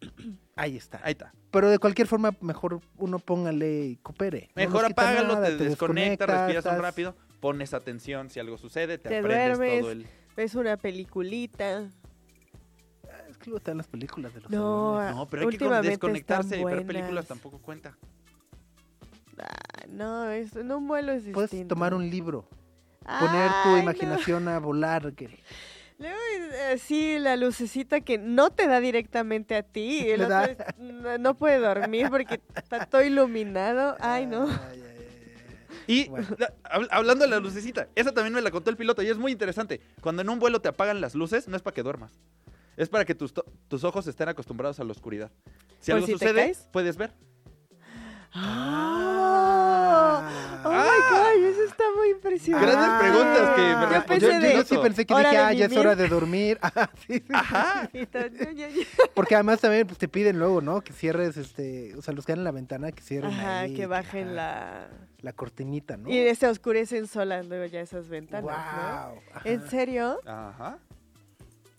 A: Ahí está.
C: Ahí está.
A: Pero de cualquier forma, mejor uno póngale y coopere. No
C: Mejor apágalo,
A: nada,
C: te, desconectas, respiras un
A: estás-
C: rápido, pones atención si algo sucede, te,
B: Te
C: aprendes
B: duermes.
C: todo el...
B: Ves una peliculita.
A: Ah, Es que luego están las películas de los
B: No.
C: No, pero hay que desconectarse y ver películas tampoco cuenta.
B: no, es- en un vuelo es distinto.
A: Puedes tomar un libro, poner tu
B: no.
A: imaginación a volar. que-
B: Luego, eh, sí, la lucecita que no te da directamente a ti. El otro es- no, no puede dormir porque está todo iluminado. Ay, no.
A: Ay, ay, ay, ay.
C: Y
A: Bueno.
C: la- hab- hablando de la lucecita, esa también me la contó el piloto y es muy interesante. Cuando en un vuelo te apagan las luces, no es para que duermas. Es para que tus, to- tus ojos estén acostumbrados a la oscuridad. Si
B: ¿Por
C: algo
B: si
C: sucede, puedes ver.
B: Ah. Oh my God, eso está muy impresionante.
C: Grandes preguntas que me
B: Yo pensé
C: el
B: de-
A: Yo sí pensé que dije, ah, ya es hora de dormir. Ajá, sí, sí. Porque además también pues, te piden luego, ¿no? Que cierres, este, o sea, los que en la ventana, que cierren
B: Ajá,
A: ahí,
B: que bajen la...
A: la cortinita, ¿no?
B: Y se oscurecen solas luego ya esas ventanas,
A: Wow.
B: ¿no? ¿En serio?
C: Ajá.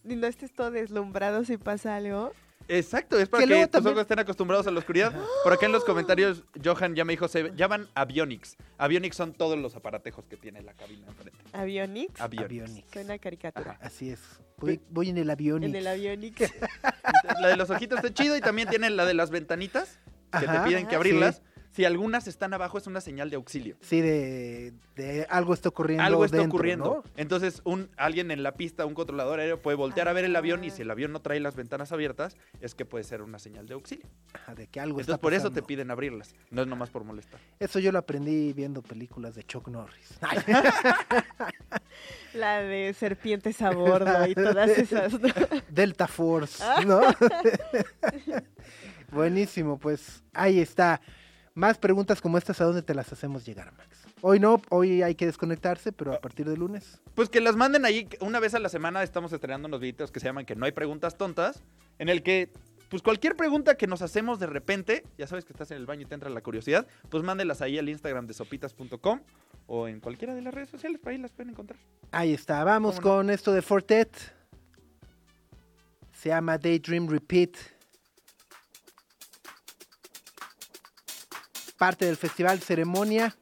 B: ¿Y no estés todo deslumbrado si pasa algo?
C: Exacto, es para
A: Que
C: tus
A: también-
C: ojos estén acostumbrados a la oscuridad. Por acá en los comentarios, Johan ya me dijo, se llaman avionics. Avionics son todos los aparatejos que tiene la cabina enfrente.
B: ¿Avionics?
C: Avionics.
A: Avionics.
B: Suena caricatura.
C: Ajá.
A: Así es. Voy, voy en el avión.
B: En el Avionics.
C: La de los ojitos está chido y también tienen la de las ventanitas que
A: Ajá.
C: te piden que abrirlas. Si algunas están abajo es una señal de auxilio.
A: Sí, de, de algo está ocurriendo.
C: Algo está
A: dentro,
C: ocurriendo.
A: ¿no?
C: Entonces, un alguien en la pista, un controlador aéreo puede voltear a ver el avión y si el avión no trae las ventanas abiertas, es que puede ser una señal de auxilio.
A: Ajá, de que algo
C: Entonces,
A: está
C: por eso te piden abrirlas. No es nomás por molestar.
A: Eso yo lo aprendí viendo películas de Chuck Norris. Ay,
B: La de serpientes a bordo y todas esas. ¿no?
A: Delta Force, ¿no? Buenísimo, pues ahí está. Más preguntas como estas, ¿a dónde te las hacemos llegar, Max? Hoy no, hoy hay que desconectarse, pero a partir de lunes.
C: Pues que las manden ahí. Una vez a la semana estamos estrenando unos videos que se llaman Que no hay preguntas tontas. En el que, pues cualquier pregunta que nos hacemos de repente, ya sabes que estás en el baño y te entra la curiosidad, pues mándelas ahí al Instagram de sopitas.com o en cualquiera de las redes sociales, por ahí las pueden encontrar.
A: Ahí está, vamos con esto de Fortet. Se llama Daydream Repeat. Parte del festival Ceremonia.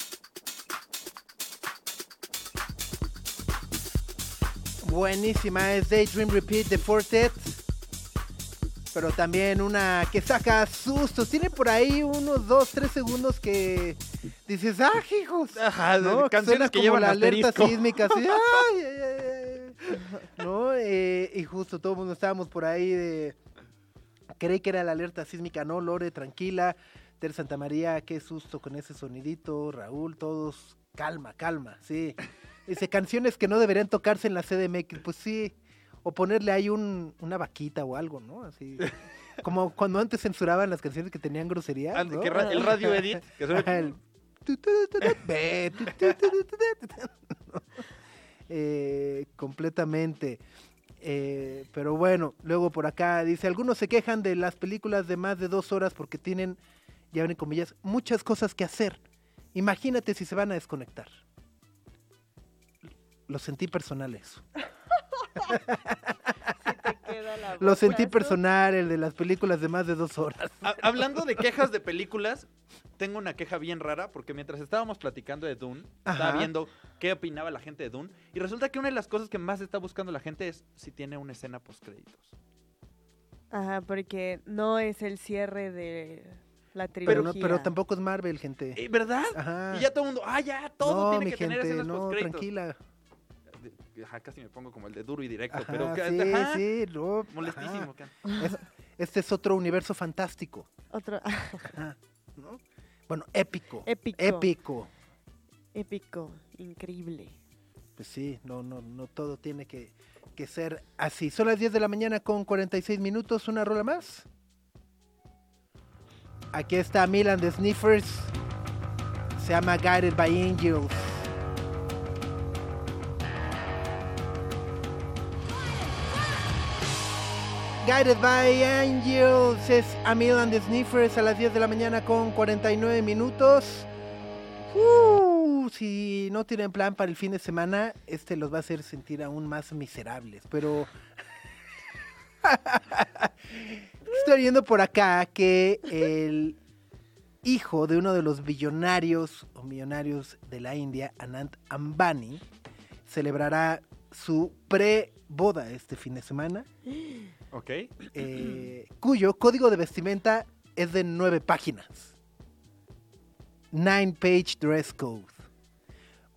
A: Buenísima, es Daydream Repeat de Fortet. Pero también una que saca sustos. Tiene por ahí unos 2, 3 segundos que dices, ¡ah, hijos!
C: Ajá,
A: ¿no?
C: canciones
A: Suena
C: que
A: como
C: llevan
A: la alerta sísmica, así, ¡ay, ay, ay, ay! ¿No? Eh, y justo todo el mundo estábamos por ahí de... Creí que era la alerta sísmica, no, Lore, tranquila. Ter Santa María, qué susto con ese sonidito. Raúl, todos, calma, calma, sí. Dice, canciones que no deberían tocarse en la CDMX, pues sí. O ponerle ahí un, una vaquita o algo, ¿no? Así. Como cuando antes censuraban las canciones que tenían groserías,
C: Ah,
A: ¿no?
C: que ra- el radio edit, que
A: el. Eh, completamente. Eh, pero bueno, luego por acá dice, algunos se quejan de las películas de más de dos horas porque tienen, ya ven en comillas, muchas cosas que hacer. Imagínate si se van a desconectar. Lo sentí personal eso. Lo sentí personal, el de las películas de más de dos horas.
C: Ha- Hablando de quejas de películas, tengo una queja bien rara porque mientras estábamos platicando de Dune, estaba viendo qué opinaba la gente de Dune y resulta que una de las cosas que más está buscando la gente es si tiene una escena post créditos.
B: Ajá, porque no es el cierre de la
A: Pero,
B: trilogía.
A: no, pero tampoco es Marvel, gente.
C: Eh, ¿Verdad?
A: Ajá.
C: Y ya todo el mundo, ah, ya, todo
A: no,
C: tiene
A: mi
C: que
A: gente,
C: tener escenas
A: no,
C: post
A: tranquila.
C: Ajá, casi me pongo como el de duro y directo,
A: Ajá,
C: pero
A: sí,
C: ajá,
A: sí, no,
C: molestísimo.
A: ajá.
C: can.
A: Es- este es otro universo fantástico,
B: Otro
A: ajá, ¿no? Bueno, épico.
B: épico.
A: Épico.
B: Épico, increíble.
A: Pues sí, no, no, no todo tiene que, que ser así. Son las 10 de la mañana con 46 minutos, una rola más. Aquí está Milan de Sniffers. Se llama Guided by Angels. Guided by Angels es a Milan de Sniffers a las 10 de la mañana con 49 minutos. Uh, si no tienen plan para el fin de semana, este los va a hacer sentir aún más miserables. Pero estoy viendo por acá que el hijo de uno de los billonarios o millonarios de la India, Anant Ambani, celebrará su pre-boda este fin de semana,
C: Ok.
A: eh, cuyo código de vestimenta es de nueve páginas. Nine Page Dress Code.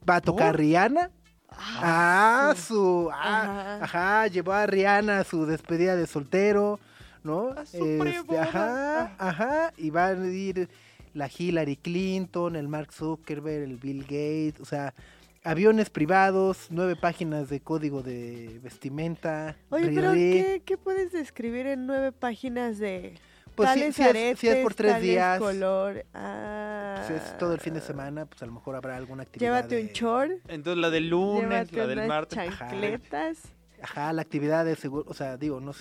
A: Va a tocar Rihanna. Ah, su. ah,
B: Ajá.
A: ajá, llevó a Rihanna a su despedida de soltero, ¿no?
C: A su
A: Este, ajá, ajá. Y van a ir la Hillary Clinton, el Mark Zuckerberg, el Bill Gates, o sea, aviones privados, nueve páginas de código de vestimenta.
B: Oye, pero. ¿qué, qué puedes describir en nueve páginas de
A: Pues sí,
B: tales
A: sí es-
B: aretes,
A: sí es por tres
B: tales
A: días.
B: color? Ah,
A: Si es todo el fin de semana, pues a lo mejor habrá alguna actividad.
B: Llévate un short,
C: Entonces la del lunes, la del
B: unas
C: martes.
B: chancletas.
A: Ajá, la actividad de seguro, o sea, digo, no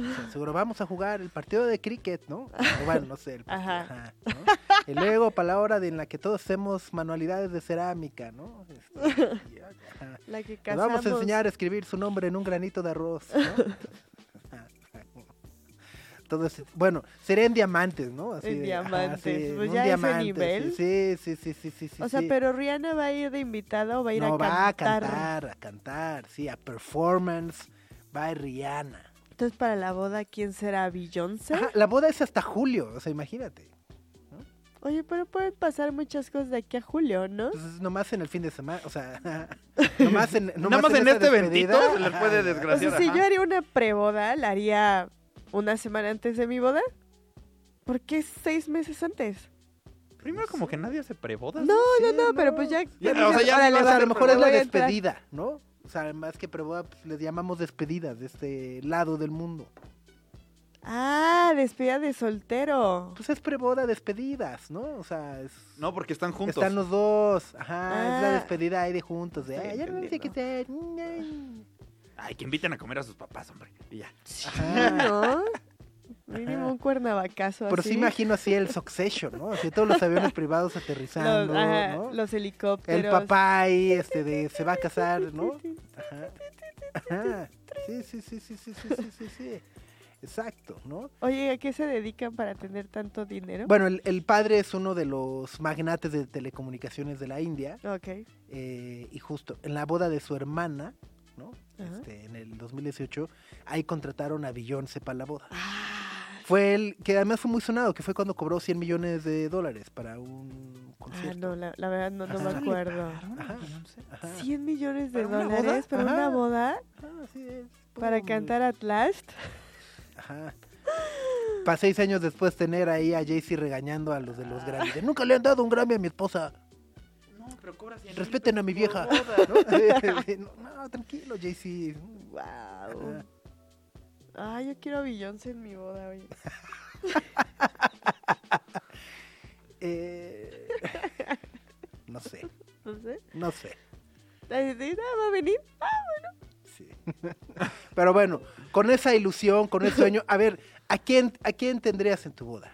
A: o sea, seguro vamos a jugar el partido de cricket, ¿no? O bueno, no sé. el partido,
B: Ajá.
A: ajá, ¿no? Y luego para la hora de, en la que todos hacemos manualidades de cerámica, ¿no? Este, y, ajá.
B: La que casamos.
A: vamos a enseñar a escribir su nombre en un granito de arroz, ¿no? Todo ese- bueno, sería en diamantes, ¿no?
B: En
A: de, ajá,
B: diamantes,
A: sí,
B: pues ya ese
A: diamante,
B: nivel.
A: Sí, sí, sí, sí, sí, sí.
B: O sea, pero Rihanna va a ir de invitada o va a ir
A: no,
B: a
A: va a
B: cantar.
A: cantar, a cantar, sí, a performance, va a Rihanna.
B: Entonces, para la boda, ¿quién será? ¿Beyoncé?
A: Ajá, la boda es hasta julio, o sea, imagínate.
B: Oye, pero pueden pasar muchas cosas de aquí a julio, ¿no?
A: Entonces, nomás en el fin de semana, o sea, nomás en,
C: Nada más en este
A: despedida,
C: se les puede
A: ya.
B: O
C: desgraciar.
B: sea, si
C: ajá.
B: yo haría una preboda, la haría una semana antes de mi boda. ¿Por qué seis meses antes?
C: Primero como que nadie hace prebodas.
B: No, no,
A: Sí,
B: no, pero
A: no.
B: pues ya.
C: Ya, o sea, ya
B: órale, va,
A: a lo mejor es la despedida, ¿no? O sea, más que preboda, pues les llamamos despedidas de este lado del mundo.
B: Ah, despedida de soltero.
A: Pues es preboda, despedidas, ¿no? O sea, es...
C: No, porque están juntos.
A: Están los dos, ajá, es la
B: Ah.
A: despedida ahí de juntos, de, ay, ya no sé qué hacer.
C: Ay, que inviten a comer a sus papás, hombre. Y ya.
A: Ajá.
B: ¿No? Mínimo un cuernavacazo
A: Pero
B: así.
A: sí imagino así el Succession, ¿no? Así todos los aviones privados aterrizando,
B: los, ajá,
A: ¿no?
B: los helicópteros.
A: El papá ahí, este, de, se va a casar, ¿no? Ajá. Ajá. Sí, sí, sí, sí, sí, sí, sí, sí, sí. Exacto, ¿no?
B: Oye, ¿a qué se dedican para tener tanto dinero?
A: Bueno, el, el padre es uno de los magnates de telecomunicaciones de la India
B: Ok.
A: eh, y justo en la boda de su hermana, ¿no? Este, en el 2018, ahí contrataron a Beyoncé para la boda.
B: Ah,
A: Fue el que además fue muy sonado, que fue cuando cobró 100 millones de dólares para un
B: ah,
A: concierto.
B: no, la, la verdad no, no me acuerdo.
A: Ajá, ajá.
B: 100 millones de
C: ¿Para una
B: dólares para
A: boda?
B: una boda
A: Ah,
B: para cantar at last.
A: Ajá. Para seis años después tener ahí a Jay-Z regañando a los de los Grammy. de, Nunca le han dado un Grammy a mi esposa.
C: No, pero cobra 100
A: Respeten a mi vieja. ¿no? no, tranquilo, Jay-Z.
B: Wow. Ay, yo quiero a Beyoncé en mi boda, oye.
A: Eh, no sé,
B: No sé.
A: no sé.
B: Sí, no, va a venir.
A: Sí. Pero bueno, con esa ilusión, con ese sueño, a ver, ¿a quién, a quién tendrías en tu boda?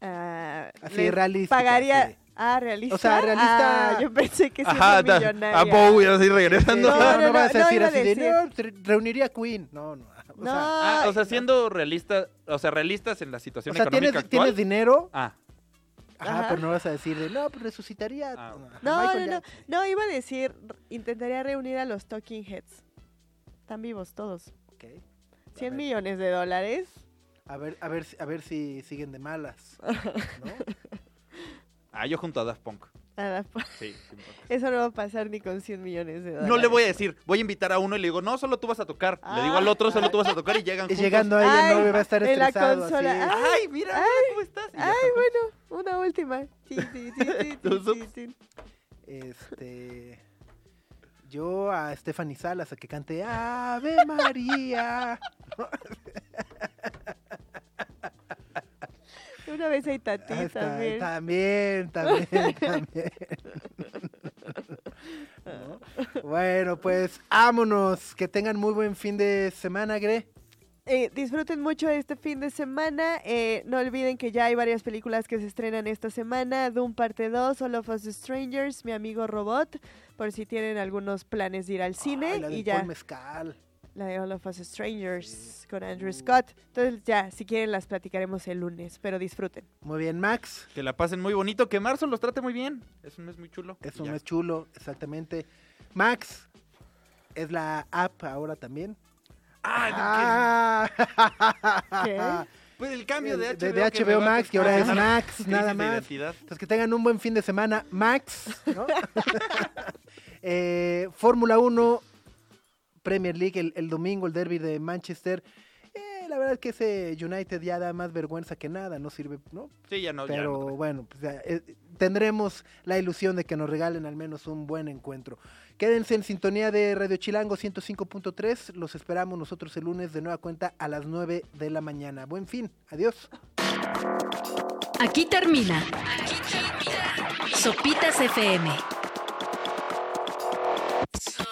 B: Ah,
A: Así,
B: les
A: realística,
B: Pagaría.
A: sí.
B: Ah, realista.
A: O sea, realista-
B: Ah, yo pensé que siendo
C: Ajá,
B: millonaria.
C: a Bowie así regresando.
B: No,
A: no,
B: no, no,
A: vas a
B: no
A: decir así de. "No, re- reuniría a Queen. No, no. O
B: No,
A: sea,
C: Ah, o sea, siendo realista, o sea, realistas en la situación
A: o sea,
C: económica
A: tienes,
C: actual.
A: tienes dinero,
C: Ah,
A: ajá,
B: Ajá.
A: pero no vas a decir de, no, pues resucitaría.
C: Ah,
B: No,
A: Michael
B: no, no.
A: Jackson".
B: No, iba a decir, intentaría reunir a los Talking Heads. Están vivos todos.
A: Ok.
B: 100
A: ver.
B: millones de dólares.
A: A ver, a ver, si- a ver si siguen de malas. ¿no?
C: ah, yo junto a Daft Punk.
B: Nada, pues,
C: Sí,
B: eso no va a pasar ni con 100 millones de dólares.
C: No le voy a decir, voy a invitar a uno y le digo, no, solo tú vas a tocar. Le digo al otro, solo tú vas a tocar y llegan
A: Y
C: juntos.
A: llegando ahí el
B: Ay,
A: novio va a estar
B: en la
A: estresado. así.
B: consola. Ah,
C: Ay, mira, mira cómo estás.
B: Ay, bueno, una última. Sí, sí, sí, sí,
C: ¿Tú
B: sí,
C: sups?
B: sí, sí.
A: Este. Yo a Stephanie Salas a que cante Ave María.
B: Una vez hay
A: Ah,
B: también.
A: También, también, también. ¿No? Bueno, pues vámonos. Que tengan muy buen fin de semana, Gre.
B: Eh, disfruten mucho este fin de semana. Eh, no olviden que ya hay varias películas que se estrenan esta semana. Doom parte 2, All of Us Strangers, Mi amigo Robot, por si tienen algunos planes de ir al cine.
A: Ay, la
B: y ya
A: Paul Mezcal.
B: La de All of Us Strangers con Andrew Scott. Entonces ya, si quieren las platicaremos el lunes, pero disfruten.
A: Muy bien, Max.
C: Que la pasen muy bonito, que marzo los trate muy bien. Es un mes muy chulo.
A: Es un
C: ya.
A: mes chulo, exactamente. Max. Es la app ahora también.
C: Ah,
B: ¿Qué?
A: Ah,
C: Pues el cambio de
A: de,
C: HBO,
A: de
C: que
A: HBO
C: a
A: Max, que ahora es Max, nada más.
C: identidad.
A: Entonces que tengan un buen fin de semana, Max, ¿no? Eh, Fórmula 1, Premier League, el, el domingo, el derby de Manchester. Eh, la verdad es que ese United ya da más vergüenza que nada, no sirve, ¿no?
C: Sí, ya no. ya
A: Pero
C: no.
A: bueno, pues ya, eh, tendremos la ilusión de que nos regalen al menos un buen encuentro. Quédense en sintonía de Radio Chilango 105.3. Los esperamos nosotros el lunes de nueva cuenta a las 9 de la mañana. Buen fin. Adiós.
D: Aquí termina. Sopitas FM.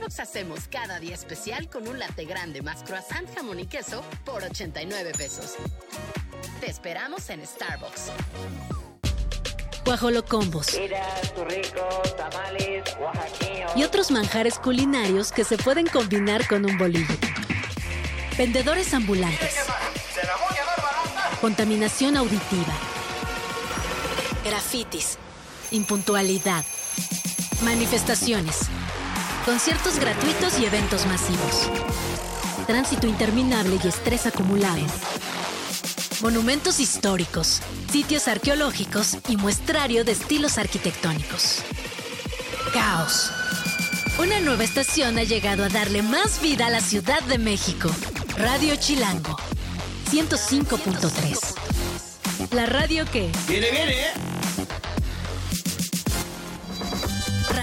I: Starbucks hacemos cada día especial con un latte grande más croissant, jamón y queso por 89 pesos. Te esperamos en Starbucks.
D: Guajolocombos. Y otros manjares culinarios que se pueden combinar con un bolillo. Vendedores ambulantes. Contaminación auditiva. Grafitis. Impuntualidad. Manifestaciones. Conciertos gratuitos y eventos masivos. Tránsito interminable y estrés acumulado. Monumentos históricos, sitios arqueológicos y muestrario de estilos arquitectónicos. Caos. Una nueva estación ha llegado a darle más vida a la Ciudad de México. Radio Chilango. 105.3. La radio que...
J: Viene, viene,